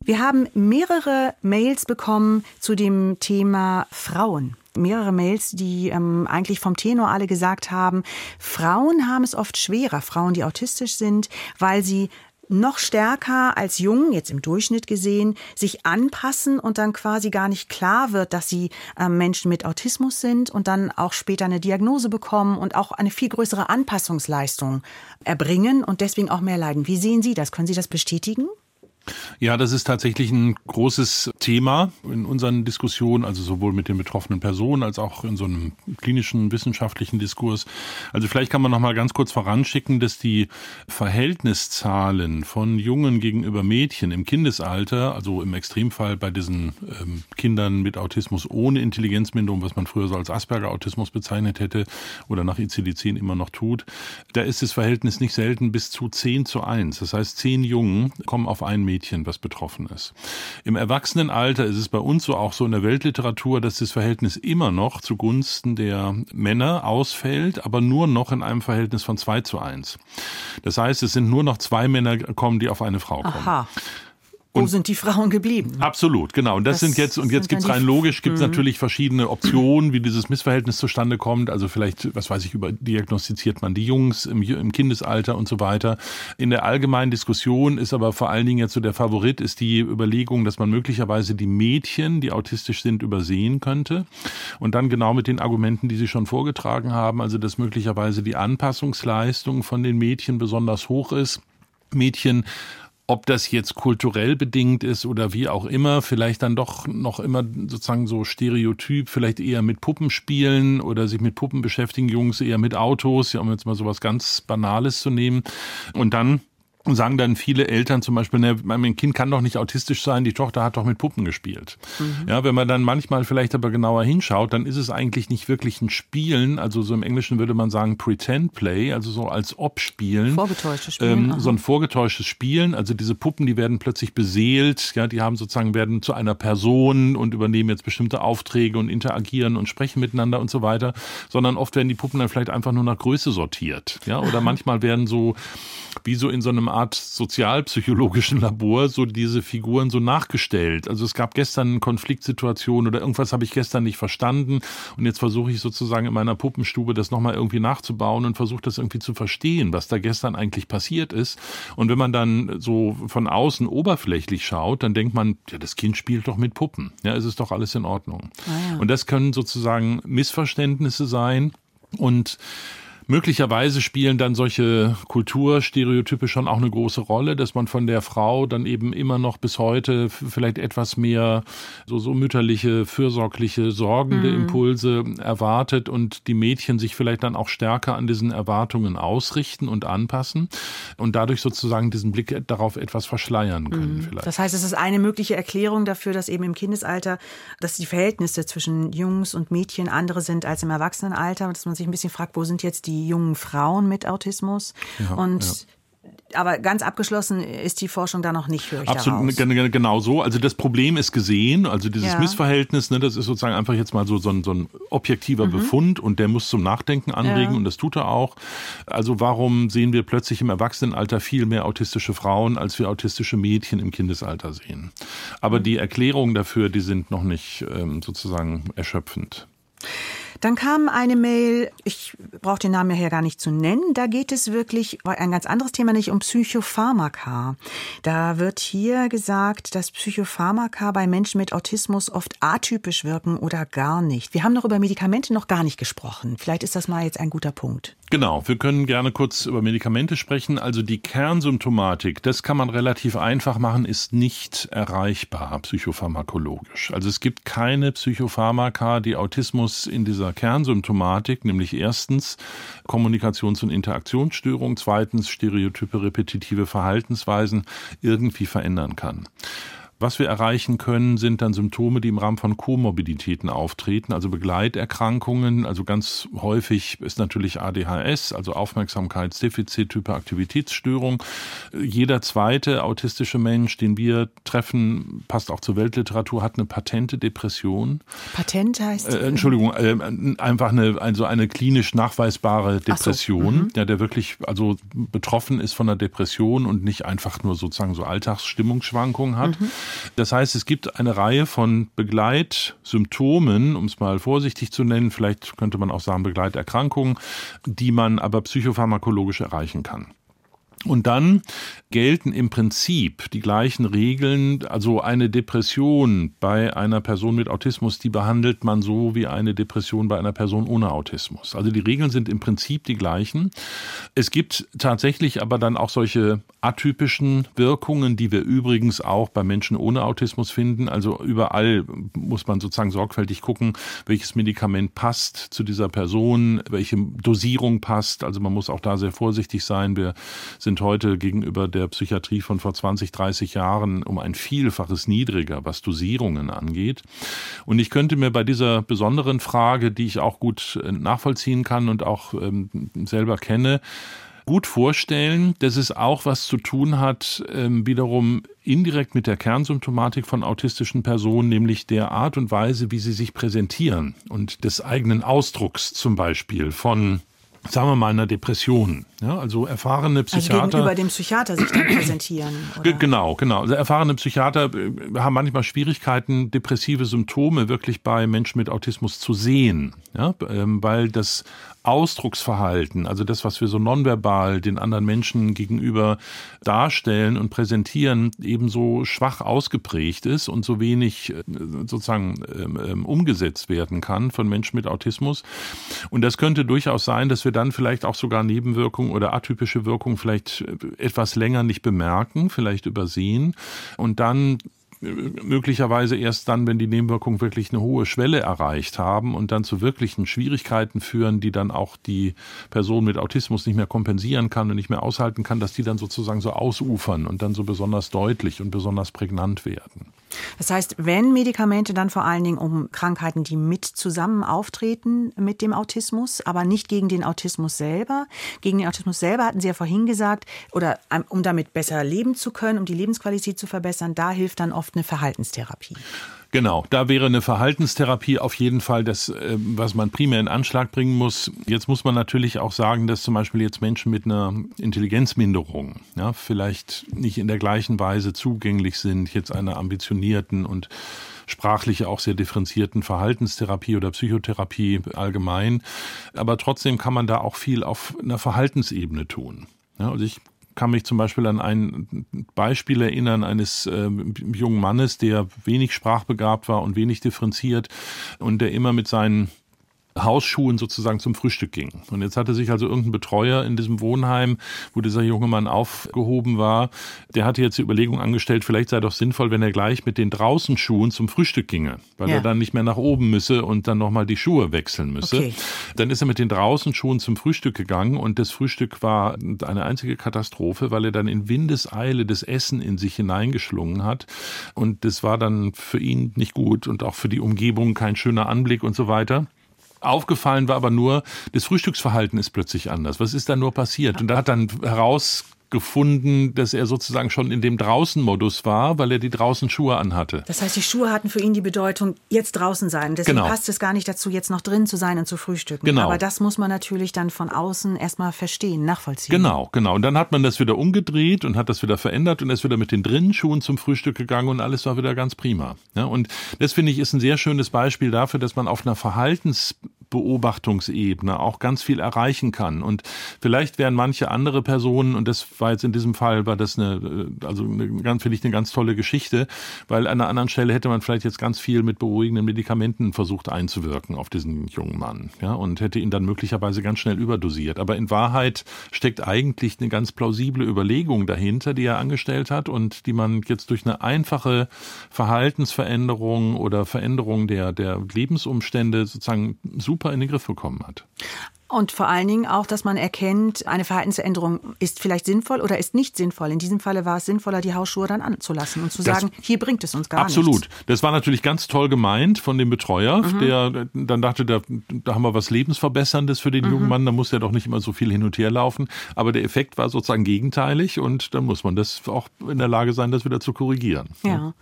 Wir haben mehrere Mails bekommen zu dem Thema Frauen mehrere Mails, die ähm, eigentlich vom Tenor alle gesagt haben, Frauen haben es oft schwerer, Frauen, die autistisch sind, weil sie noch stärker als Jungen, jetzt im Durchschnitt gesehen, sich anpassen und dann quasi gar nicht klar wird, dass sie äh, Menschen mit Autismus sind und dann auch später eine Diagnose bekommen und auch eine viel größere Anpassungsleistung erbringen und deswegen auch mehr leiden. Wie sehen Sie das? Können Sie das bestätigen? Ja, das ist tatsächlich ein großes Thema in unseren Diskussionen, also sowohl mit den betroffenen Personen als auch in so einem klinischen wissenschaftlichen Diskurs. Also vielleicht kann man noch mal ganz kurz voranschicken, dass die Verhältniszahlen von Jungen gegenüber Mädchen im Kindesalter, also im Extremfall bei diesen ähm, Kindern mit Autismus ohne Intelligenzminderung, was man früher so als Asperger-Autismus bezeichnet hätte oder nach ICD-10 immer noch tut, da ist das Verhältnis nicht selten bis zu 10 zu 1. Das heißt, zehn Jungen kommen auf ein Mädchen, was betroffen ist. Im Erwachsenenalter ist es bei uns so auch so in der Weltliteratur, dass das Verhältnis immer noch zugunsten der Männer ausfällt, aber nur noch in einem Verhältnis von 2 zu 1. Das heißt, es sind nur noch zwei Männer kommen, die auf eine Frau kommen. Aha. Wo sind die Frauen geblieben? Absolut, genau. Und das, das sind jetzt, und jetzt gibt's rein logisch, gibt's mhm. natürlich verschiedene Optionen, wie dieses Missverhältnis zustande kommt. Also vielleicht, was weiß ich, über diagnostiziert man die Jungs im, im Kindesalter und so weiter. In der allgemeinen Diskussion ist aber vor allen Dingen jetzt so der Favorit, ist die Überlegung, dass man möglicherweise die Mädchen, die autistisch sind, übersehen könnte. Und dann genau mit den Argumenten, die Sie schon vorgetragen haben, also dass möglicherweise die Anpassungsleistung von den Mädchen besonders hoch ist. Mädchen ob das jetzt kulturell bedingt ist oder wie auch immer, vielleicht dann doch noch immer sozusagen so Stereotyp, vielleicht eher mit Puppen spielen oder sich mit Puppen beschäftigen, Jungs eher mit Autos, ja, um jetzt mal sowas ganz Banales zu nehmen. Und dann sagen dann viele Eltern zum Beispiel, ne, mein Kind kann doch nicht autistisch sein, die Tochter hat doch mit Puppen gespielt. Mhm. Ja, wenn man dann manchmal vielleicht aber genauer hinschaut, dann ist es eigentlich nicht wirklich ein Spielen, also so im Englischen würde man sagen Pretend Play, also so als ob Spielen. Vorgetäuschtes Spielen. Ähm, so ein vorgetäuschtes Spielen, also diese Puppen, die werden plötzlich beseelt, ja, die haben sozusagen, werden zu einer Person und übernehmen jetzt bestimmte Aufträge und interagieren und sprechen miteinander und so weiter, sondern oft werden die Puppen dann vielleicht einfach nur nach Größe sortiert, ja, oder manchmal werden so, wie so in so einem Art sozialpsychologischen Labor so diese Figuren so nachgestellt. Also es gab gestern eine Konfliktsituation oder irgendwas habe ich gestern nicht verstanden und jetzt versuche ich sozusagen in meiner Puppenstube das nochmal irgendwie nachzubauen und versuche das irgendwie zu verstehen, was da gestern eigentlich passiert ist. Und wenn man dann so von außen oberflächlich schaut, dann denkt man, ja, das Kind spielt doch mit Puppen. Ja, es ist doch alles in Ordnung. Ah, ja. Und das können sozusagen Missverständnisse sein. Und Möglicherweise spielen dann solche Kulturstereotype schon auch eine große Rolle, dass man von der Frau dann eben immer noch bis heute vielleicht etwas mehr so, so mütterliche, fürsorgliche, sorgende mhm. Impulse erwartet und die Mädchen sich vielleicht dann auch stärker an diesen Erwartungen ausrichten und anpassen und dadurch sozusagen diesen Blick darauf etwas verschleiern können mhm. vielleicht. Das heißt, es ist eine mögliche Erklärung dafür, dass eben im Kindesalter, dass die Verhältnisse zwischen Jungs und Mädchen andere sind als im Erwachsenenalter und dass man sich ein bisschen fragt, wo sind jetzt die jungen Frauen mit Autismus. Ja, und ja aber ganz abgeschlossen ist die Forschung da noch nicht, höre ich Absolut, daraus. genau so. Also das Problem ist gesehen, also dieses ja. Missverhältnis, ne, das ist sozusagen einfach jetzt mal so, so, ein, so ein objektiver mhm. Befund und der muss zum Nachdenken anregen ja. und das tut er auch. Also warum sehen wir plötzlich im Erwachsenenalter viel mehr autistische Frauen, als wir autistische Mädchen im Kindesalter sehen? Aber mhm. die Erklärungen dafür, die sind noch nicht ähm, sozusagen erschöpfend. Dann kam eine Mail, ich brauche den Namen ja hier gar nicht zu nennen, da geht es wirklich ein ganz anderes Thema, nicht um Psychopharmaka. Da wird hier gesagt, dass Psychopharmaka bei Menschen mit Autismus oft atypisch wirken oder gar nicht. Wir haben noch über Medikamente noch gar nicht gesprochen. Vielleicht ist das mal jetzt ein guter Punkt. Genau, wir können gerne kurz über Medikamente sprechen. Also die Kernsymptomatik, das kann man relativ einfach machen, ist nicht erreichbar psychopharmakologisch. Also es gibt keine Psychopharmaka, die Autismus in dieser Kernsymptomatik, nämlich erstens Kommunikations- und Interaktionsstörung, zweitens stereotype repetitive Verhaltensweisen irgendwie verändern kann. Was wir erreichen können, sind dann Symptome, die im Rahmen von Komorbiditäten auftreten, also Begleiterkrankungen. Also ganz häufig ist natürlich ADHS, also Aufmerksamkeitsdefizit, Hyperaktivitätsstörung. Jeder zweite autistische Mensch, den wir treffen, passt auch zur Weltliteratur, hat eine patente Depression. Patent heißt? Äh, Entschuldigung, äh, einfach eine, also eine klinisch nachweisbare Depression, so. mhm. ja, der wirklich also betroffen ist von einer Depression und nicht einfach nur sozusagen so Alltagsstimmungsschwankungen hat. Mhm. Das heißt, es gibt eine Reihe von Begleitsymptomen, um es mal vorsichtig zu nennen, vielleicht könnte man auch sagen Begleiterkrankungen, die man aber psychopharmakologisch erreichen kann. Und dann gelten im Prinzip die gleichen Regeln. Also eine Depression bei einer Person mit Autismus, die behandelt man so wie eine Depression bei einer Person ohne Autismus. Also die Regeln sind im Prinzip die gleichen. Es gibt tatsächlich aber dann auch solche atypischen Wirkungen, die wir übrigens auch bei Menschen ohne Autismus finden. Also überall muss man sozusagen sorgfältig gucken, welches Medikament passt zu dieser Person, welche Dosierung passt. Also man muss auch da sehr vorsichtig sein. Wir sind heute gegenüber der Psychiatrie von vor 20, 30 Jahren um ein Vielfaches niedriger, was Dosierungen angeht. Und ich könnte mir bei dieser besonderen Frage, die ich auch gut äh, nachvollziehen kann und auch ähm, selber kenne, gut vorstellen, dass es auch was zu tun hat, ähm, wiederum indirekt mit der Kernsymptomatik von autistischen Personen, nämlich der Art und Weise, wie sie sich präsentieren und des eigenen Ausdrucks zum Beispiel von sagen wir mal, einer Depression. Ja, also erfahrene Psychiater. Also gegenüber dem Psychiater sich dann präsentieren. Oder? Genau, genau. Also erfahrene Psychiater äh, haben manchmal Schwierigkeiten, depressive Symptome wirklich bei Menschen mit Autismus zu sehen. Ja, ähm, weil das Ausdrucksverhalten, also das, was wir so nonverbal den anderen Menschen gegenüber darstellen und präsentieren, ebenso schwach ausgeprägt ist und so wenig äh, sozusagen ähm, ähm, umgesetzt werden kann von Menschen mit Autismus. Und das könnte durchaus sein, dass wir dann vielleicht auch sogar Nebenwirkungen oder atypische Wirkungen vielleicht äh, etwas länger nicht bemerken, vielleicht übersehen und dann möglicherweise erst dann, wenn die Nebenwirkungen wirklich eine hohe Schwelle erreicht haben und dann zu wirklichen Schwierigkeiten führen, die dann auch die Person mit Autismus nicht mehr kompensieren kann und nicht mehr aushalten kann, dass die dann sozusagen so ausufern und dann so besonders deutlich und besonders prägnant werden. Das heißt, wenn Medikamente dann vor allen Dingen um Krankheiten, die mit zusammen auftreten mit dem Autismus, aber nicht gegen den Autismus selber. Gegen den Autismus selber hatten Sie ja vorhin gesagt, oder ähm, um damit besser leben zu können, um die Lebensqualität zu verbessern, da hilft dann oft eine Verhaltenstherapie. Genau, da wäre eine Verhaltenstherapie auf jeden Fall das, äh, was man primär in Anschlag bringen muss. Jetzt muss man natürlich auch sagen, dass zum Beispiel jetzt Menschen mit einer Intelligenzminderung ja, vielleicht nicht in der gleichen Weise zugänglich sind, jetzt einer ambitionierten und sprachliche auch sehr differenzierten Verhaltenstherapie oder Psychotherapie allgemein. Aber trotzdem kann man da auch viel auf einer Verhaltensebene tun. Ja, also ich kann mich zum Beispiel an ein Beispiel erinnern eines äh, jungen Mannes, der wenig sprachbegabt war und wenig differenziert und der immer mit seinen Hausschuhen sozusagen zum Frühstück ging. Und jetzt hatte sich also irgendein Betreuer in diesem Wohnheim, wo dieser junge Mann aufgehoben war, der hatte jetzt die Überlegung angestellt, vielleicht sei doch sinnvoll, wenn er gleich mit den Draußenschuhen zum Frühstück ginge, weil ja. er dann nicht mehr nach oben müsse und dann nochmal die Schuhe wechseln müsse. Okay. Dann ist er mit den Draußenschuhen zum Frühstück gegangen und das Frühstück war eine einzige Katastrophe, weil er dann in Windeseile das Essen in sich hineingeschlungen hat und das war dann für ihn nicht gut und auch für die Umgebung kein schöner Anblick und so weiter. Aufgefallen war aber nur, das Frühstücksverhalten ist plötzlich anders. Was ist da nur passiert? Und da hat dann heraus gefunden, dass er sozusagen schon in dem Draußen-Modus war, weil er die draußen Schuhe anhatte. Das heißt, die Schuhe hatten für ihn die Bedeutung, jetzt draußen sein. Deswegen genau. passt es gar nicht dazu, jetzt noch drin zu sein und zu frühstücken. Genau. Aber das muss man natürlich dann von außen erstmal verstehen, nachvollziehen. Genau, genau. Und dann hat man das wieder umgedreht und hat das wieder verändert und ist wieder mit den drinnen Schuhen zum Frühstück gegangen und alles war wieder ganz prima. Ja, und das finde ich ist ein sehr schönes Beispiel dafür, dass man auf einer Verhaltens Beobachtungsebene auch ganz viel erreichen kann. Und vielleicht wären manche andere Personen, und das war jetzt in diesem Fall, war das eine, äh, also eine, ganz, finde ich eine ganz tolle Geschichte, weil an einer anderen Stelle hätte man vielleicht jetzt ganz viel mit beruhigenden Medikamenten versucht einzuwirken auf diesen jungen Mann, ja, und hätte ihn dann möglicherweise ganz schnell überdosiert. Aber in Wahrheit steckt eigentlich eine ganz plausible Überlegung dahinter, die er angestellt hat und die man jetzt durch eine einfache Verhaltensveränderung oder Veränderung der, der Lebensumstände sozusagen super super in den Griff bekommen hat. Und vor allen Dingen auch, dass man erkennt, eine Verhaltensänderung ist vielleicht sinnvoll oder ist nicht sinnvoll. In diesem Falle war es sinnvoller, die Hausschuhe dann anzulassen und zu das sagen, hier bringt es uns gar absolut. nichts. Absolut. Das war natürlich ganz toll gemeint von dem Betreuer, mhm. der dann dachte, da, da haben wir was Lebensverbesserndes für den mhm. jungen Mann, da muss er doch nicht immer so viel hin und her laufen. Aber der Effekt war sozusagen gegenteilig und dann muss man das auch in der Lage sein, das wieder zu korrigieren. Ja.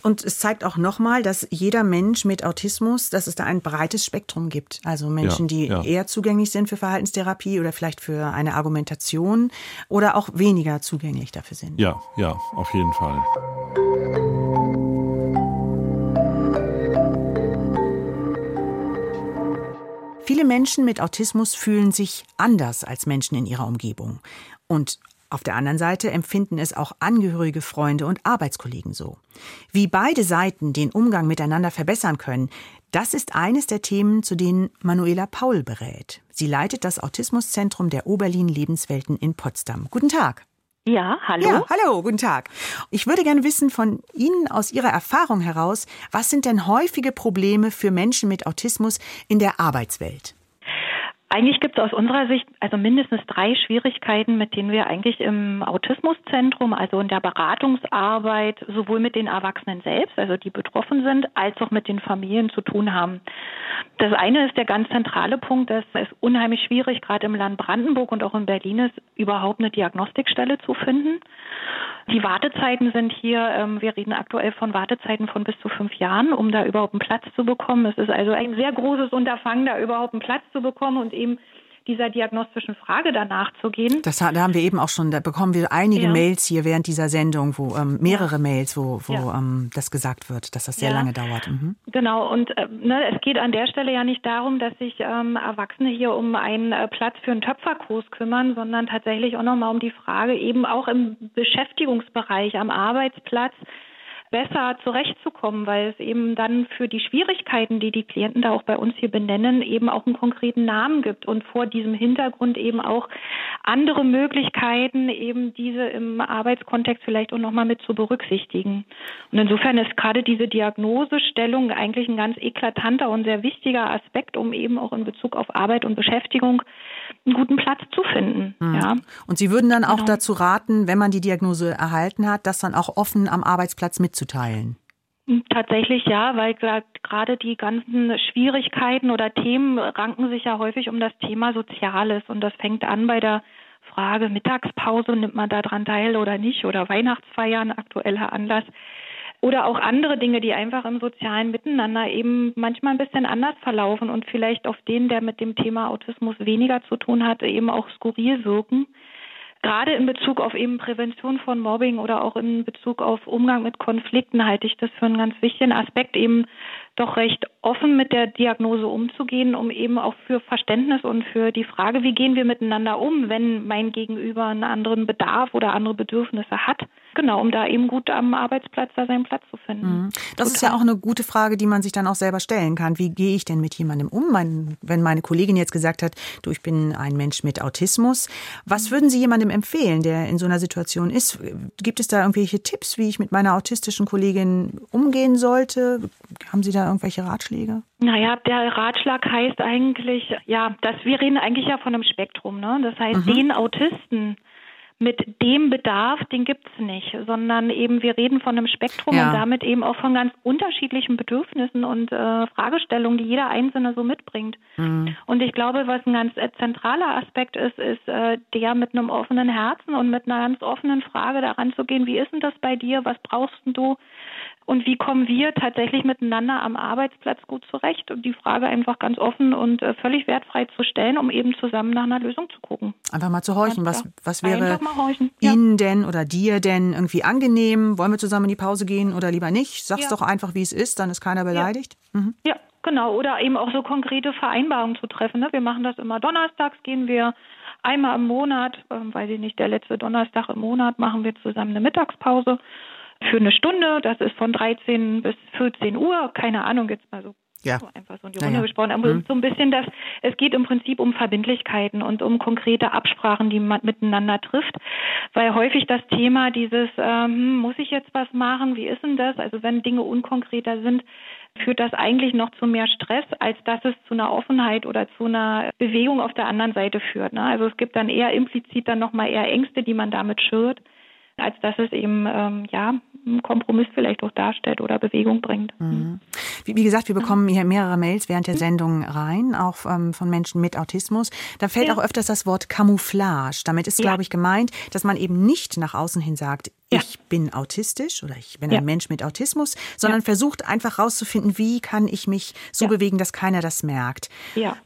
Und es zeigt auch nochmal, dass jeder Mensch mit Autismus, dass es da ein breites Spektrum gibt. Also Menschen, ja, die ja. eher zugänglich sind für Verhaltenstherapie oder vielleicht für eine Argumentation oder auch weniger zugänglich dafür sind. Ja, ja, auf jeden Fall. Viele Menschen mit Autismus fühlen sich anders als Menschen in ihrer Umgebung. Und Auf der anderen Seite empfinden es auch Angehörige, Freunde und Arbeitskollegen so. Wie beide Seiten den Umgang miteinander verbessern können, das ist eines der Themen, zu denen Manuela Paul berät. Sie leitet das Autismuszentrum der Oberlin Lebenswelten in Potsdam. Guten Tag. Ja, hallo. Ja, hallo, guten Tag. Ich würde gerne wissen von Ihnen aus Ihrer Erfahrung heraus, was sind denn häufige Probleme für Menschen mit Autismus in der Arbeitswelt? Eigentlich gibt es aus unserer Sicht also mindestens drei Schwierigkeiten, mit denen wir eigentlich im Autismuszentrum, also in der Beratungsarbeit, sowohl mit den Erwachsenen selbst, also die betroffen sind, als auch mit den Familien zu tun haben. Das eine ist der ganz zentrale Punkt, dass es unheimlich schwierig, gerade im Land Brandenburg und auch in Berlin ist, überhaupt eine Diagnostikstelle zu finden. Die Wartezeiten sind hier, ähm, wir reden aktuell von Wartezeiten von bis zu fünf Jahren, um da überhaupt einen Platz zu bekommen. Es ist also ein sehr großes Unterfangen, da überhaupt einen Platz zu bekommen und eben dieser diagnostischen Frage danach zu gehen. Das, da haben wir eben auch schon, da bekommen wir einige ja. Mails hier während dieser Sendung, wo ähm, mehrere ja. Mails, wo, wo ja. ähm, das gesagt wird, dass das sehr lange dauert. Mhm. Genau, und äh, ne, es geht an der Stelle ja nicht darum, dass sich ähm, Erwachsene hier um einen äh, Platz für einen Töpferkurs kümmern, sondern tatsächlich auch nochmal um die Frage, eben auch im Beschäftigungsbereich, am Arbeitsplatz, besser zurechtzukommen, weil es eben dann für die Schwierigkeiten, die die Klienten da auch bei uns hier benennen, eben auch einen konkreten Namen gibt und vor diesem Hintergrund eben auch andere Möglichkeiten, eben diese im Arbeitskontext vielleicht auch nochmal mit zu berücksichtigen. Und insofern ist gerade diese Diagnosestellung eigentlich ein ganz eklatanter und sehr wichtiger Aspekt, um eben auch in Bezug auf Arbeit und Beschäftigung einen guten Platz zu finden. Mhm. Ja. Und Sie würden dann auch genau. dazu raten, wenn man die Diagnose erhalten hat, das dann auch offen am Arbeitsplatz mitzuteilen? Tatsächlich ja, weil gerade die ganzen Schwierigkeiten oder Themen ranken sich ja häufig um das Thema Soziales und das fängt an bei der Frage Mittagspause, nimmt man daran teil oder nicht oder Weihnachtsfeiern, aktueller Anlass oder auch andere Dinge, die einfach im sozialen Miteinander eben manchmal ein bisschen anders verlaufen und vielleicht auf den, der mit dem Thema Autismus weniger zu tun hat, eben auch skurril wirken. Gerade in Bezug auf eben Prävention von Mobbing oder auch in Bezug auf Umgang mit Konflikten halte ich das für einen ganz wichtigen Aspekt, eben doch recht offen mit der Diagnose umzugehen, um eben auch für Verständnis und für die Frage, wie gehen wir miteinander um, wenn mein Gegenüber einen anderen Bedarf oder andere Bedürfnisse hat. Genau, um da eben gut am Arbeitsplatz da seinen Platz zu finden. Mhm. Das ist ja auch eine gute Frage, die man sich dann auch selber stellen kann. Wie gehe ich denn mit jemandem um? Mein, wenn meine Kollegin jetzt gesagt hat, du, ich bin ein Mensch mit Autismus, was würden Sie jemandem empfehlen, der in so einer Situation ist? Gibt es da irgendwelche Tipps, wie ich mit meiner autistischen Kollegin umgehen sollte? Haben Sie da irgendwelche Ratschläge? Naja, der Ratschlag heißt eigentlich, ja, dass wir reden eigentlich ja von einem Spektrum. Ne? Das heißt, mhm. den Autisten, mit dem Bedarf, den gibt es nicht, sondern eben wir reden von einem Spektrum ja. und damit eben auch von ganz unterschiedlichen Bedürfnissen und äh, Fragestellungen, die jeder Einzelne so mitbringt. Mhm. Und ich glaube, was ein ganz äh, zentraler Aspekt ist, ist äh, der mit einem offenen Herzen und mit einer ganz offenen Frage daran zu gehen, wie ist denn das bei dir, was brauchst du? Und wie kommen wir tatsächlich miteinander am Arbeitsplatz gut zurecht und die Frage einfach ganz offen und äh, völlig wertfrei zu stellen, um eben zusammen nach einer Lösung zu gucken. Einfach mal zu horchen, was, was wäre Ihnen ja. denn oder dir denn irgendwie angenehm? Wollen wir zusammen in die Pause gehen oder lieber nicht? Sag's ja. doch einfach, wie es ist, dann ist keiner beleidigt. Ja. Mhm. ja. Genau, oder eben auch so konkrete Vereinbarungen zu treffen. Ne? Wir machen das immer donnerstags, gehen wir einmal im Monat, äh, weiß ich nicht, der letzte Donnerstag im Monat machen wir zusammen eine Mittagspause für eine Stunde. Das ist von 13 bis 14 Uhr. Keine Ahnung, jetzt mal so ja. einfach so in die Runde ja, ja. gesprochen. Aber mhm. so ein bisschen das, es geht im Prinzip um Verbindlichkeiten und um konkrete Absprachen, die man miteinander trifft. Weil häufig das Thema dieses, ähm, muss ich jetzt was machen? Wie ist denn das? Also wenn Dinge unkonkreter sind, führt das eigentlich noch zu mehr Stress, als dass es zu einer Offenheit oder zu einer Bewegung auf der anderen Seite führt. Ne? Also es gibt dann eher implizit dann nochmal eher Ängste, die man damit schürt als dass es eben ähm, ja einen Kompromiss vielleicht auch darstellt oder Bewegung bringt. Mhm. Wie, wie, gesagt, wir bekommen hier mehrere Mails während der Sendung rein, auch ähm, von Menschen mit Autismus. Da fällt ja. auch öfters das Wort Camouflage. Damit ist, ja. glaube ich, gemeint, dass man eben nicht nach außen hin sagt, ja. ich bin autistisch oder ich bin ein Mensch mit Autismus, sondern versucht einfach herauszufinden, wie kann ich mich so bewegen, dass keiner das merkt.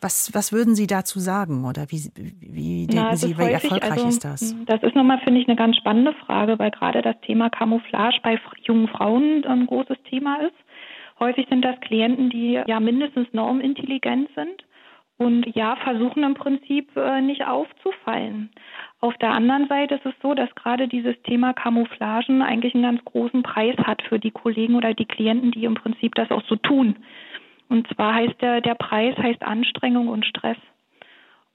Was, was würden Sie dazu sagen oder wie, wie denken Na, Sie, wie erfolgreich also, ist das? Das ist nochmal, finde ich, eine ganz spannende Frage, weil gerade das Thema Camouflage bei jungen Frauen ein großes Thema ist. Häufig sind das Klienten, die ja mindestens normintelligent sind und ja, versuchen im Prinzip äh, nicht aufzufallen. Auf der anderen Seite ist es so, dass gerade dieses Thema Camouflagen eigentlich einen ganz großen Preis hat für die Kollegen oder die Klienten, die im Prinzip das auch so tun. Und zwar heißt der, der Preis heißt Anstrengung und Stress.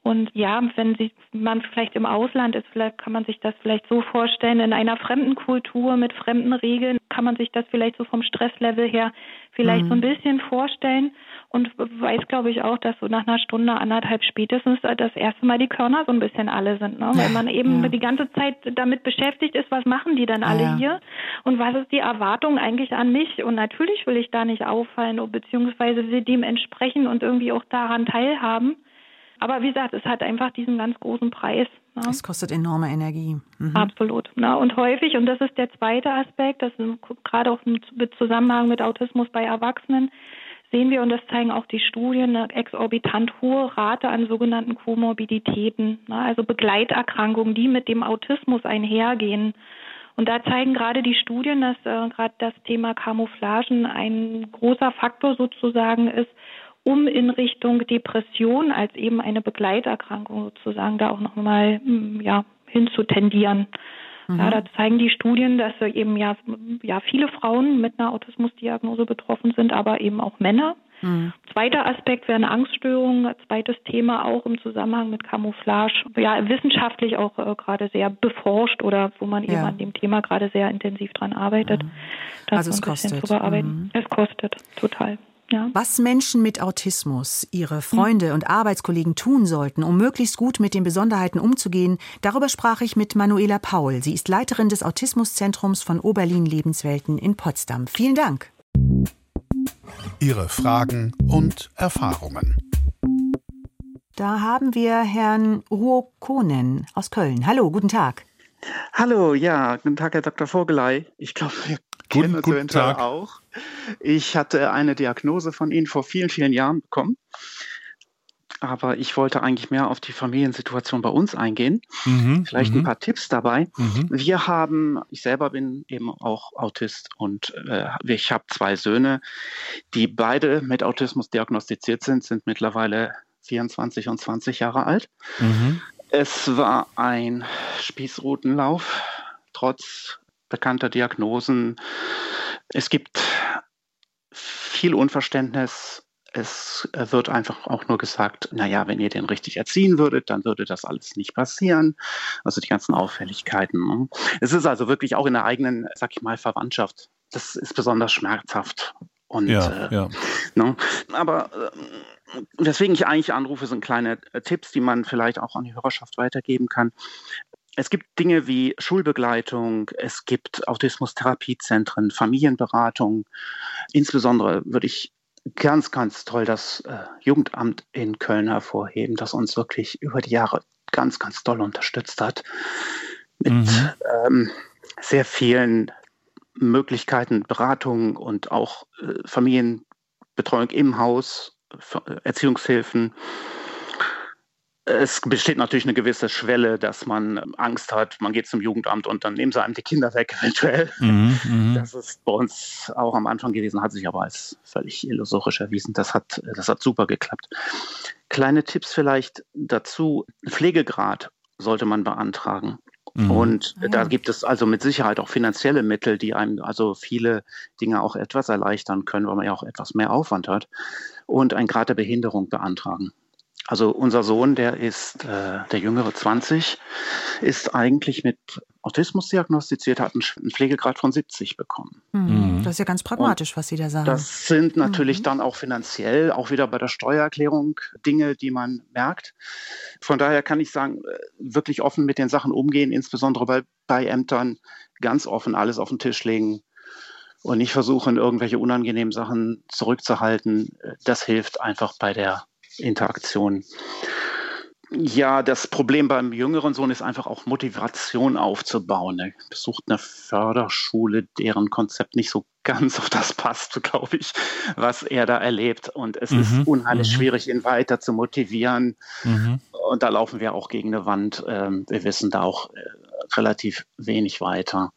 Und ja, wenn sie, man vielleicht im Ausland ist, vielleicht kann man sich das vielleicht so vorstellen, in einer fremden Kultur mit fremden Regeln kann man sich das vielleicht so vom Stresslevel her vielleicht mhm. so ein bisschen vorstellen und weiß, glaube ich, auch, dass so nach einer Stunde, anderthalb spätestens das erste Mal die Körner so ein bisschen alle sind, ne? weil man eben ja. die ganze Zeit damit beschäftigt ist, was machen die denn alle ja. hier und was ist die Erwartung eigentlich an mich und natürlich will ich da nicht auffallen beziehungsweise will dem entsprechen und irgendwie auch daran teilhaben. Aber wie gesagt, es hat einfach diesen ganz großen Preis. Ne? Es kostet enorme Energie. Mhm. Absolut. Ne? Und häufig, und das ist der zweite Aspekt, das gerade auch im Zusammenhang mit Autismus bei Erwachsenen, sehen wir, und das zeigen auch die Studien, eine exorbitant hohe Rate an sogenannten Komorbiditäten, ne? also Begleiterkrankungen, die mit dem Autismus einhergehen. Und da zeigen gerade die Studien, dass äh, gerade das Thema Camouflagen ein großer Faktor sozusagen ist, um in Richtung Depression als eben eine Begleiterkrankung sozusagen da auch nochmal hm, ja, hinzutendieren. Mhm. Ja, da zeigen die Studien, dass eben ja, ja viele Frauen mit einer Autismusdiagnose betroffen sind, aber eben auch Männer. Mhm. Zweiter Aspekt wäre eine Angststörung. Zweites Thema auch im Zusammenhang mit Camouflage. Ja, wissenschaftlich auch äh, gerade sehr beforscht oder wo man ja. eben an dem Thema gerade sehr intensiv dran arbeitet. Mhm. also es kostet. Mhm. Es kostet, total. Ja. Was Menschen mit Autismus, ihre Freunde und Arbeitskollegen tun sollten, um möglichst gut mit den Besonderheiten umzugehen, darüber sprach ich mit Manuela Paul. Sie ist Leiterin des Autismuszentrums von Oberlin Lebenswelten in Potsdam. Vielen Dank. Ihre Fragen und Erfahrungen. Da haben wir Herrn Ruokonen aus Köln. Hallo, guten Tag. Hallo, ja, guten Tag, Herr Dr. Vogelei. Ich glaube, wir Guten, kennen guten Tag. auch. Ich hatte eine Diagnose von Ihnen vor vielen, vielen Jahren bekommen. Aber ich wollte eigentlich mehr auf die Familiensituation bei uns eingehen. Mhm, Vielleicht ein mhm. paar Tipps dabei. Mhm. Wir haben, ich selber bin eben auch Autist und äh, ich habe zwei Söhne, die beide mit Autismus diagnostiziert sind, sind mittlerweile 24 und 20 Jahre alt. Mhm. Es war ein Spießrutenlauf, trotz bekannter Diagnosen. Es gibt viel Unverständnis. Es wird einfach auch nur gesagt, naja, wenn ihr den richtig erziehen würdet, dann würde das alles nicht passieren. Also die ganzen Auffälligkeiten. Ne? Es ist also wirklich auch in der eigenen, sag ich mal, Verwandtschaft. Das ist besonders schmerzhaft. Und, ja, äh, ja. Ne? Aber äh, weswegen ich eigentlich anrufe, sind kleine äh, Tipps, die man vielleicht auch an die Hörerschaft weitergeben kann es gibt Dinge wie Schulbegleitung, es gibt Autismus-Therapiezentren, Familienberatung. Insbesondere würde ich ganz, ganz toll das äh, Jugendamt in Köln hervorheben, das uns wirklich über die Jahre ganz, ganz toll unterstützt hat. Mit mhm. ähm, sehr vielen Möglichkeiten, Beratung und auch äh, Familienbetreuung im Haus, Erziehungshilfen es besteht natürlich eine gewisse Schwelle, dass man ähm, Angst hat, man geht zum Jugendamt und dann nehmen sie einem die Kinder weg, eventuell. Mhm, mhm, das ist bei uns auch am Anfang gewesen, hat sich aber als völlig illusorisch erwiesen. Das hat, das hat super geklappt. Kleine Tipps vielleicht dazu. Pflegegrad sollte man beantragen. Mhm. Und ja. da gibt es also mit Sicherheit auch finanzielle Mittel, die einem also viele Dinge auch etwas erleichtern können, weil man ja auch etwas mehr Aufwand hat. Und ein Grad der Behinderung beantragen. Also unser Sohn, der ist äh, der jüngere 20, ist eigentlich mit Autismus diagnostiziert, hat einen Pflegegrad von 70 bekommen. Mhm. Das ist ja ganz pragmatisch, Und was Sie da sagen. Das sind natürlich mhm. dann auch finanziell, auch wieder bei der Steuererklärung Dinge, die man merkt. Von daher kann ich sagen, äh, wirklich offen mit den Sachen umgehen, insbesondere bei, bei Ämtern ganz offen alles auf den Tisch legen und nicht versuchen, irgendwelche unangenehmen Sachen zurückzuhalten. Das hilft einfach bei der Interaktion. Ja, das Problem beim jüngeren Sohn ist einfach auch Motivation aufzubauen. Er besucht eine Förderschule, deren Konzept nicht so ganz auf das passt, glaube ich, was er da erlebt. Und es mhm, ist unheimlich mhm. schwierig, ihn weiter zu motivieren. Mhm. Und da laufen wir auch gegen eine Wand. Ähm, wir wissen da auch, äh, relativ wenig weiter.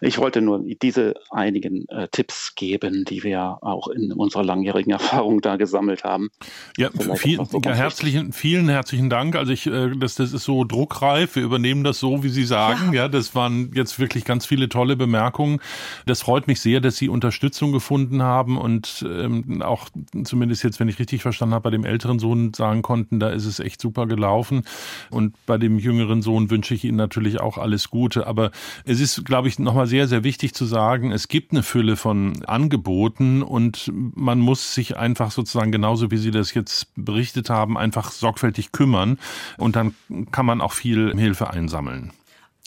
Ich wollte nur diese einigen äh, Tipps geben, die wir auch in unserer langjährigen Erfahrung da gesammelt haben. Ja, viel, ja herzlichen, vielen herzlichen Dank. Also ich, äh, das, das ist so druckreif. Wir übernehmen das so, wie Sie sagen. Ja. ja, das waren jetzt wirklich ganz viele tolle Bemerkungen. Das freut mich sehr, dass Sie Unterstützung gefunden haben und ähm, auch zumindest jetzt, wenn ich richtig verstanden habe, bei dem älteren Sohn sagen konnten, da ist es echt super gelaufen. Und bei dem jüngeren Sohn wünsche ich Ihnen natürlich auch alles Gute. Aber es ist, glaube ich, nochmal sehr, sehr wichtig zu sagen, es gibt eine Fülle von Angeboten und man muss sich einfach sozusagen genauso wie Sie das jetzt berichtet haben, einfach sorgfältig kümmern und dann kann man auch viel Hilfe einsammeln.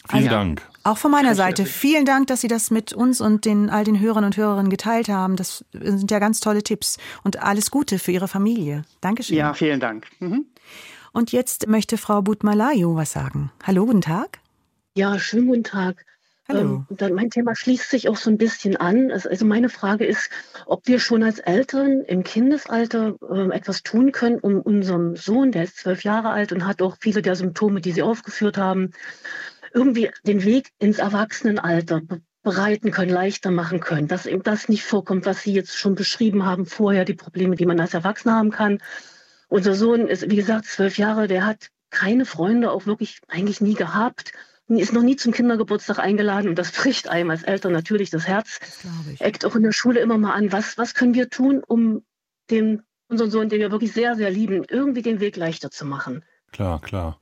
Vielen also, Dank. Auch von meiner Seite vielen Dank, dass Sie das mit uns und den all den Hörern und Hörerinnen geteilt haben. Das sind ja ganz tolle Tipps und alles Gute für Ihre Familie. Dankeschön. Ja, vielen Dank. Mhm. Und jetzt möchte Frau Butmalayu was sagen. Hallo, guten Tag. Ja, schönen guten Tag. Hallo. Ähm, mein Thema schließt sich auch so ein bisschen an. Also meine Frage ist, ob wir schon als Eltern im Kindesalter äh, etwas tun können, um unserem Sohn, der ist zwölf Jahre alt und hat auch viele der Symptome, die Sie aufgeführt haben, irgendwie den Weg ins Erwachsenenalter bereiten können, leichter machen können, dass eben das nicht vorkommt, was Sie jetzt schon beschrieben haben vorher, die Probleme, die man als Erwachsener haben kann, unser Sohn ist, wie gesagt, zwölf Jahre, der hat keine Freunde, auch wirklich eigentlich nie gehabt, ist noch nie zum Kindergeburtstag eingeladen und das bricht einem als Eltern natürlich das Herz. Das Eckt auch in der Schule immer mal an, was, was können wir tun, um dem, unseren Sohn, den wir wirklich sehr, sehr lieben, irgendwie den Weg leichter zu machen. Klar, klar.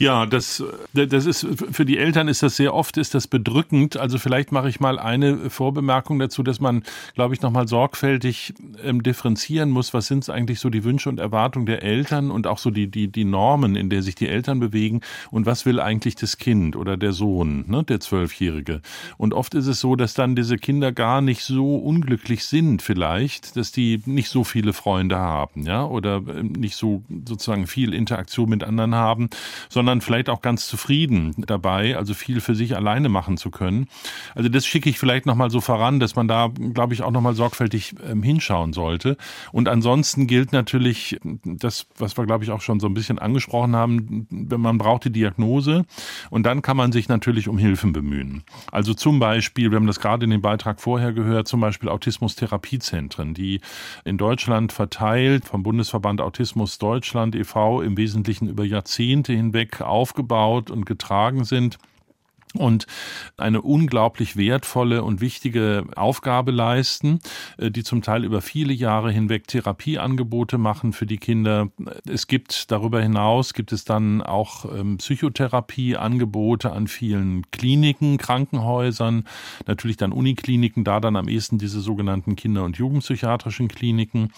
Ja, das, das ist für die Eltern ist das sehr oft ist das bedrückend. Also vielleicht mache ich mal eine Vorbemerkung dazu, dass man, glaube ich, nochmal sorgfältig ähm, differenzieren muss. Was sind eigentlich so die Wünsche und Erwartungen der Eltern und auch so die die die Normen, in der sich die Eltern bewegen und was will eigentlich das Kind oder der Sohn, ne, der Zwölfjährige. Und oft ist es so, dass dann diese Kinder gar nicht so unglücklich sind, vielleicht, dass die nicht so viele Freunde haben, ja, oder ähm, nicht so sozusagen viel Interaktion mit anderen haben, sondern sondern vielleicht auch ganz zufrieden dabei, also viel für sich alleine machen zu können. Also das schicke ich vielleicht nochmal so voran, dass man da, glaube ich, auch nochmal sorgfältig ähm, hinschauen sollte. Und ansonsten gilt natürlich das, was wir, glaube ich, auch schon so ein bisschen angesprochen haben, man braucht die Diagnose und dann kann man sich natürlich um Hilfen bemühen. Also zum Beispiel, wir haben das gerade in dem Beitrag vorher gehört, zum Beispiel Autismus-Therapiezentren, die in Deutschland verteilt vom Bundesverband Autismus Deutschland e.V. im Wesentlichen über Jahrzehnte hinweg aufgebaut und getragen sind und eine unglaublich wertvolle und wichtige Aufgabe leisten, äh, die zum Teil über viele Jahre hinweg Therapieangebote machen für die Kinder. Es gibt darüber hinaus gibt es dann auch ähm, Psychotherapieangebote an vielen Kliniken, Krankenhäusern, natürlich dann Unikliniken, da dann am ehesten diese sogenannten Kinder- und Jugendpsychiatrischen Kliniken.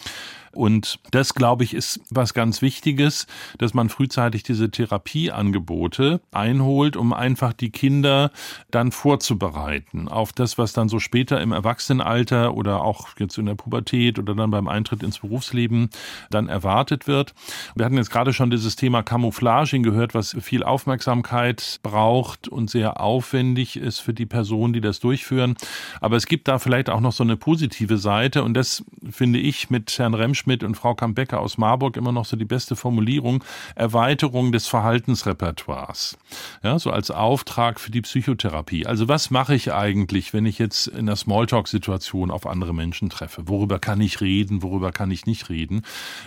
Und das, glaube ich, ist was ganz Wichtiges, dass man frühzeitig diese Therapieangebote einholt, um einfach die Kinder dann vorzubereiten auf das, was dann so später im Erwachsenenalter oder auch jetzt in der Pubertät oder dann beim Eintritt ins Berufsleben dann erwartet wird. Wir hatten jetzt gerade schon dieses Thema Camouflaging gehört, was viel Aufmerksamkeit braucht und sehr aufwendig ist für die Personen, die das durchführen. Aber es gibt da vielleicht auch noch so eine positive Seite und das finde ich mit Herrn Remsch Schmidt und Frau Kambecker aus Marburg immer noch so die beste Formulierung, Erweiterung des Verhaltensrepertoires. Ja, so als Auftrag für die Psychotherapie. Also was mache ich eigentlich, wenn ich jetzt in einer Smalltalk-Situation auf andere Menschen treffe? Worüber kann ich reden? Worüber kann ich nicht reden?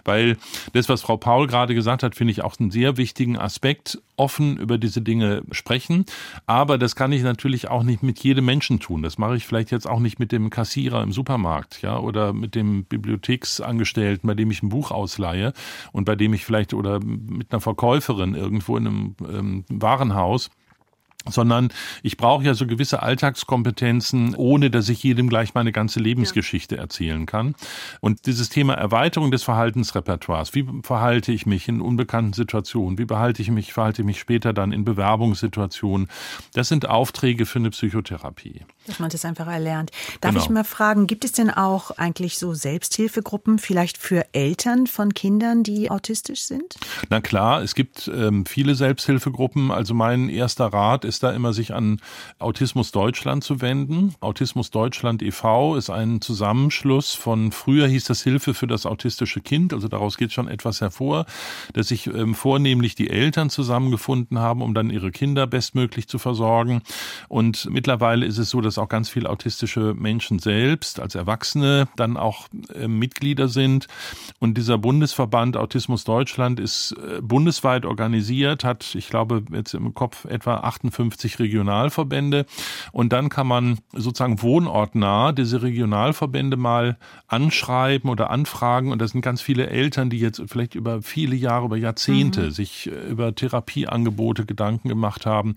Weil das, was Frau Paul gerade gesagt hat, finde ich auch einen sehr wichtigen Aspekt, offen über diese Dinge sprechen. Aber das kann ich natürlich auch nicht mit jedem Menschen tun. Das mache ich vielleicht jetzt auch nicht mit dem Kassierer im Supermarkt, ja, oder mit dem Bibliotheksangestellten Angestellten, bei dem ich ein Buch ausleihe und bei dem ich vielleicht oder mit einer Verkäuferin irgendwo in einem ähm, Warenhaus sondern ich brauche ja so gewisse Alltagskompetenzen, ohne dass ich jedem gleich meine ganze Lebensgeschichte erzählen kann. Und dieses Thema Erweiterung des Verhaltensrepertoires, wie verhalte ich mich in unbekannten Situationen, wie behalte ich mich, verhalte ich mich später dann in Bewerbungssituationen, das sind Aufträge für eine Psychotherapie. Dass man das einfach erlernt. Darf genau. ich mal fragen, gibt es denn auch eigentlich so Selbsthilfegruppen vielleicht für Eltern von Kindern, die autistisch sind? Na klar, es gibt ähm, viele Selbsthilfegruppen. Also mein erster Rat ist, ist da immer, sich an Autismus Deutschland zu wenden. Autismus Deutschland e.V. ist ein Zusammenschluss von, früher hieß das Hilfe für das autistische Kind, also daraus geht schon etwas hervor, dass sich ähm, vornehmlich die Eltern zusammengefunden haben, um dann ihre Kinder bestmöglich zu versorgen. Und mittlerweile ist es so, dass auch ganz viele autistische Menschen selbst als Erwachsene dann auch äh, Mitglieder sind. Und dieser Bundesverband Autismus Deutschland ist äh, bundesweit organisiert, hat, ich glaube, jetzt im Kopf etwa 58 Regionalverbände. Und dann kann man sozusagen wohnortnah diese Regionalverbände mal anschreiben oder anfragen. Und das sind ganz viele Eltern, die jetzt vielleicht über viele Jahre, über Jahrzehnte mhm. sich äh, über Therapieangebote Gedanken gemacht haben,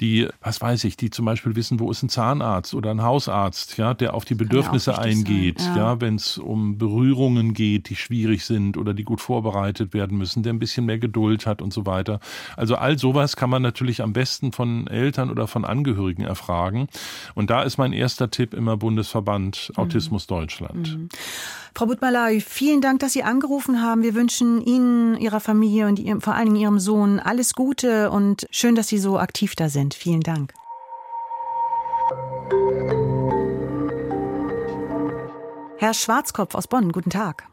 die, was weiß ich, die zum Beispiel wissen, wo ist ein Zahnarzt oder ein Hausarzt, ja, der auf die Bedürfnisse eingeht, ja, ja wenn es um Berührungen geht, die schwierig sind oder die gut vorbereitet werden müssen, der ein bisschen mehr Geduld hat und so weiter. Also all sowas kann man natürlich am besten von Eltern oder von Angehörigen erfragen. Und da ist mein erster Tipp immer Bundesverband. Autismus mhm. Deutschland. Mhm. Frau Butmalay, vielen Dank, dass Sie angerufen haben. Wir wünschen Ihnen, Ihrer Familie und Ihrem, vor allen Dingen Ihrem Sohn alles Gute und schön, dass Sie so aktiv da sind. Vielen Dank. Herr Schwarzkopf aus Bonn, guten Tag.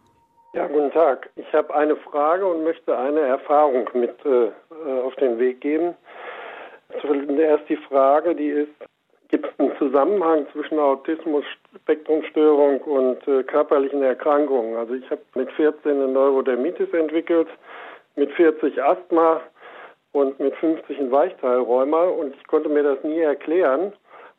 Ja, guten Tag. Ich habe eine Frage und möchte eine Erfahrung mit äh, auf den Weg geben. Zuerst die Frage, die ist, gibt es einen Zusammenhang zwischen Autismus, Spektrumstörung und äh, körperlichen Erkrankungen? Also ich habe mit 14 eine Neurodermitis entwickelt, mit 40 Asthma und mit 50 ein Weichteilräumer und ich konnte mir das nie erklären.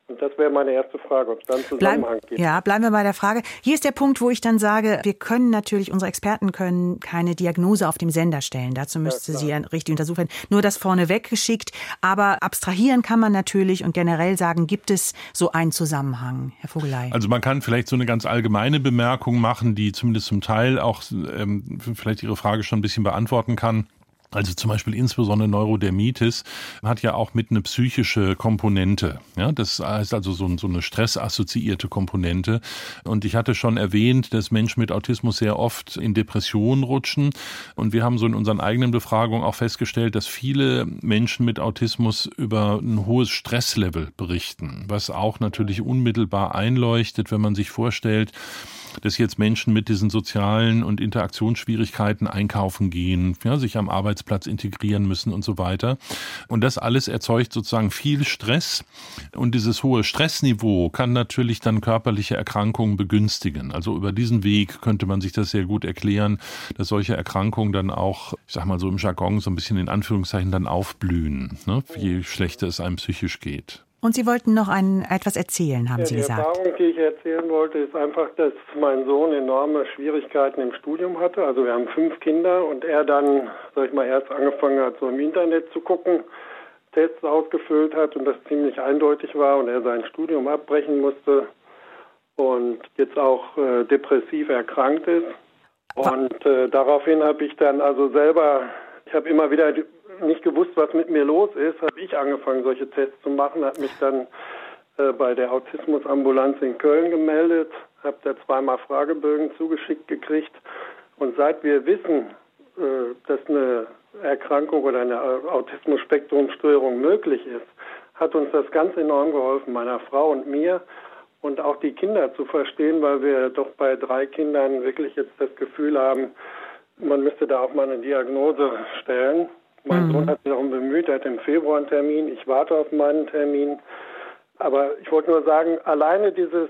Und das wäre meine erste Frage, ob es dann Zusammenhang Bleib, gibt. Ja, bleiben wir bei der Frage. Hier ist der Punkt, wo ich dann sage, wir können natürlich, unsere Experten können keine Diagnose auf dem Sender stellen. Dazu müsste ja, sie ja richtig untersucht werden. Nur das vorneweg geschickt. Aber abstrahieren kann man natürlich und generell sagen, gibt es so einen Zusammenhang, Herr Vogelei? Also man kann vielleicht so eine ganz allgemeine Bemerkung machen, die zumindest zum Teil auch ähm, vielleicht Ihre Frage schon ein bisschen beantworten kann. Also zum Beispiel insbesondere Neurodermitis hat ja auch mit eine psychische Komponente. Ja, das heißt also so, so eine stressassoziierte Komponente. Und ich hatte schon erwähnt, dass Menschen mit Autismus sehr oft in Depressionen rutschen. Und wir haben so in unseren eigenen Befragungen auch festgestellt, dass viele Menschen mit Autismus über ein hohes Stresslevel berichten, was auch natürlich unmittelbar einleuchtet, wenn man sich vorstellt, dass jetzt Menschen mit diesen sozialen und Interaktionsschwierigkeiten einkaufen gehen, ja, sich am Arbeitsplatz integrieren müssen und so weiter. Und das alles erzeugt sozusagen viel Stress. Und dieses hohe Stressniveau kann natürlich dann körperliche Erkrankungen begünstigen. Also über diesen Weg könnte man sich das sehr gut erklären, dass solche Erkrankungen dann auch, ich sag mal so im Jargon, so ein bisschen in Anführungszeichen dann aufblühen, ne, je schlechter es einem psychisch geht. Und Sie wollten noch ein, etwas erzählen, haben ja, Sie gesagt. Die Erfahrung, die ich erzählen wollte, ist einfach, dass mein Sohn enorme Schwierigkeiten im Studium hatte. Also wir haben fünf Kinder und er dann, sag ich mal, erst angefangen hat, so im Internet zu gucken, Tests ausgefüllt hat und das ziemlich eindeutig war und er sein Studium abbrechen musste und jetzt auch äh, depressiv erkrankt ist. Und äh, daraufhin habe ich dann also selber, ich habe immer wieder nicht gewusst, was mit mir los ist, habe ich angefangen, solche Tests zu machen, habe mich dann äh, bei der Autismusambulanz in Köln gemeldet, habe da zweimal Fragebögen zugeschickt gekriegt. Und seit wir wissen, äh, dass eine Erkrankung oder eine Autismus-Spektrum-Störung möglich ist, hat uns das ganz enorm geholfen, meiner Frau und mir und auch die Kinder zu verstehen, weil wir doch bei drei Kindern wirklich jetzt das Gefühl haben, man müsste da auch mal eine Diagnose stellen. Mein mhm. Sohn hat sich darum bemüht, er hat im Februar einen Termin, ich warte auf meinen Termin. Aber ich wollte nur sagen, alleine dieses,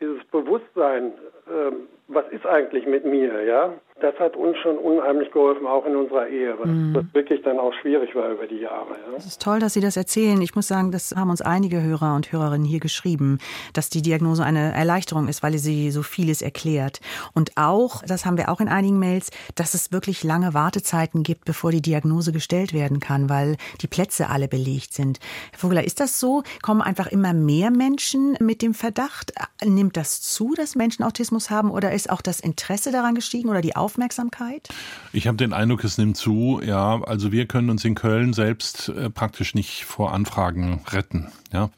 dieses Bewusstsein, äh, was ist eigentlich mit mir, ja, das hat uns schon unheimlich geholfen, auch in unserer Ehe, was, mhm. was wirklich dann auch schwierig war über die Jahre. Ja. Es ist toll, dass Sie das erzählen. Ich muss sagen, das haben uns einige Hörer und Hörerinnen hier geschrieben, dass die Diagnose eine Erleichterung ist, weil sie so vieles erklärt. Und auch, das haben wir auch in einigen Mails, dass es wirklich lange Wartezeiten gibt, bevor die Diagnose gestellt werden kann, weil die Plätze alle belegt sind. Herr Vogler, ist das so? Kommen einfach immer mehr Menschen mit dem Verdacht? Nimmt das zu, dass Menschen Autismus haben oder ist auch das Interesse daran gestiegen oder die Aufmerksamkeit? Aufmerksamkeit? Ich habe den Eindruck, es nimmt zu. Ja, also wir können uns in Köln selbst äh, praktisch nicht vor Anfragen retten. Ja.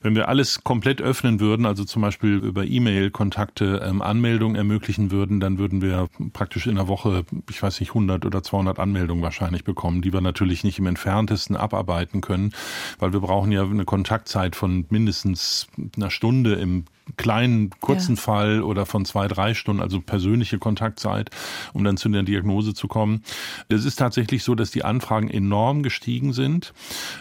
Wenn wir alles komplett öffnen würden, also zum Beispiel über E-Mail-Kontakte ähm, Anmeldungen ermöglichen würden, dann würden wir praktisch in der Woche, ich weiß nicht, 100 oder 200 Anmeldungen wahrscheinlich bekommen, die wir natürlich nicht im entferntesten abarbeiten können, weil wir brauchen ja eine Kontaktzeit von mindestens einer Stunde im kleinen, kurzen ja. Fall oder von zwei, drei Stunden, also persönliche Kontaktzeit, um dann zu der Diagnose zu kommen. Es ist tatsächlich so, dass die Anfragen enorm gestiegen sind.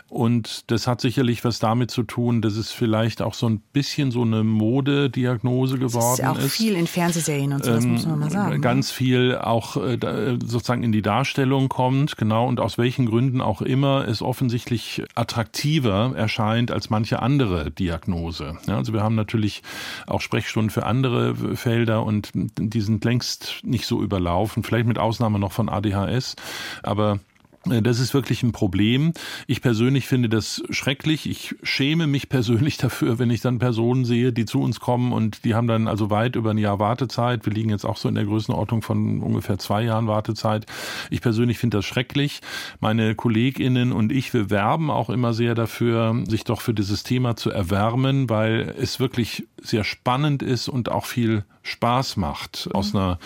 Und das hat sicherlich was damit zu tun, dass es vielleicht auch so ein bisschen so eine Modediagnose geworden ist. Ja auch ist. viel in Fernsehserien und so, das ähm, muss man mal sagen. Ne? Ganz viel auch äh, sozusagen in die Darstellung kommt, genau, und aus welchen Gründen auch immer es offensichtlich attraktiver erscheint als manche andere Diagnose. Ja, also wir haben natürlich auch Sprechstunden für andere Felder und die sind längst nicht so überlaufen, vielleicht mit Ausnahme noch von ADHS, aber äh, das ist wirklich ein Problem. Ich persönlich finde das schrecklich. Ich schäme mich persönlich dafür, wenn ich dann Personen sehe, die zu uns kommen und die haben dann also weit über ein Jahr Wartezeit. Wir liegen jetzt auch so in der Größenordnung von ungefähr zwei Jahren Wartezeit. Ich persönlich finde das schrecklich. Meine KollegInnen und ich, wir werben auch immer sehr dafür, sich doch für dieses Thema zu erwärmen, weil es wirklich sehr spannend ist und auch viel Spaß macht, aus einer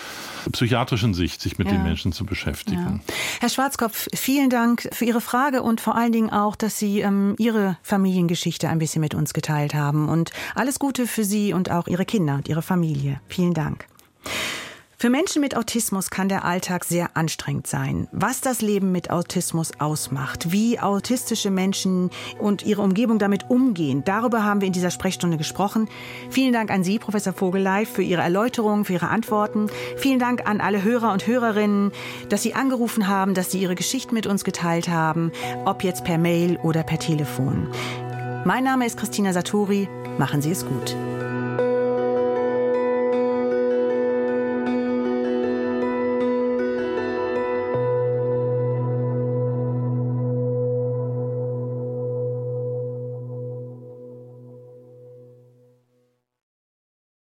psychiatrischen Sicht sich mit ja. den Menschen zu beschäftigen. Ja. Herr Schwarzkopf, vielen Dank für Ihre Frage und vor allen Dingen auch, dass Sie ähm, Ihre Familiengeschichte ein bisschen mit uns geteilt haben. Und alles Gute für Sie und auch Ihre Kinder und Ihre Familie. Vielen Dank. Für Menschen mit Autismus kann der Alltag sehr anstrengend sein. Was das Leben mit Autismus ausmacht, wie autistische Menschen und ihre Umgebung damit umgehen, darüber haben wir in dieser Sprechstunde gesprochen. Vielen Dank an Sie, Professor Vogelei, für Ihre Erläuterungen, für Ihre Antworten. Vielen Dank an alle Hörer und Hörerinnen, dass Sie angerufen haben, dass Sie Ihre Geschichten mit uns geteilt haben, ob jetzt per Mail oder per Telefon. Mein Name ist Christina Satori. Machen Sie es gut.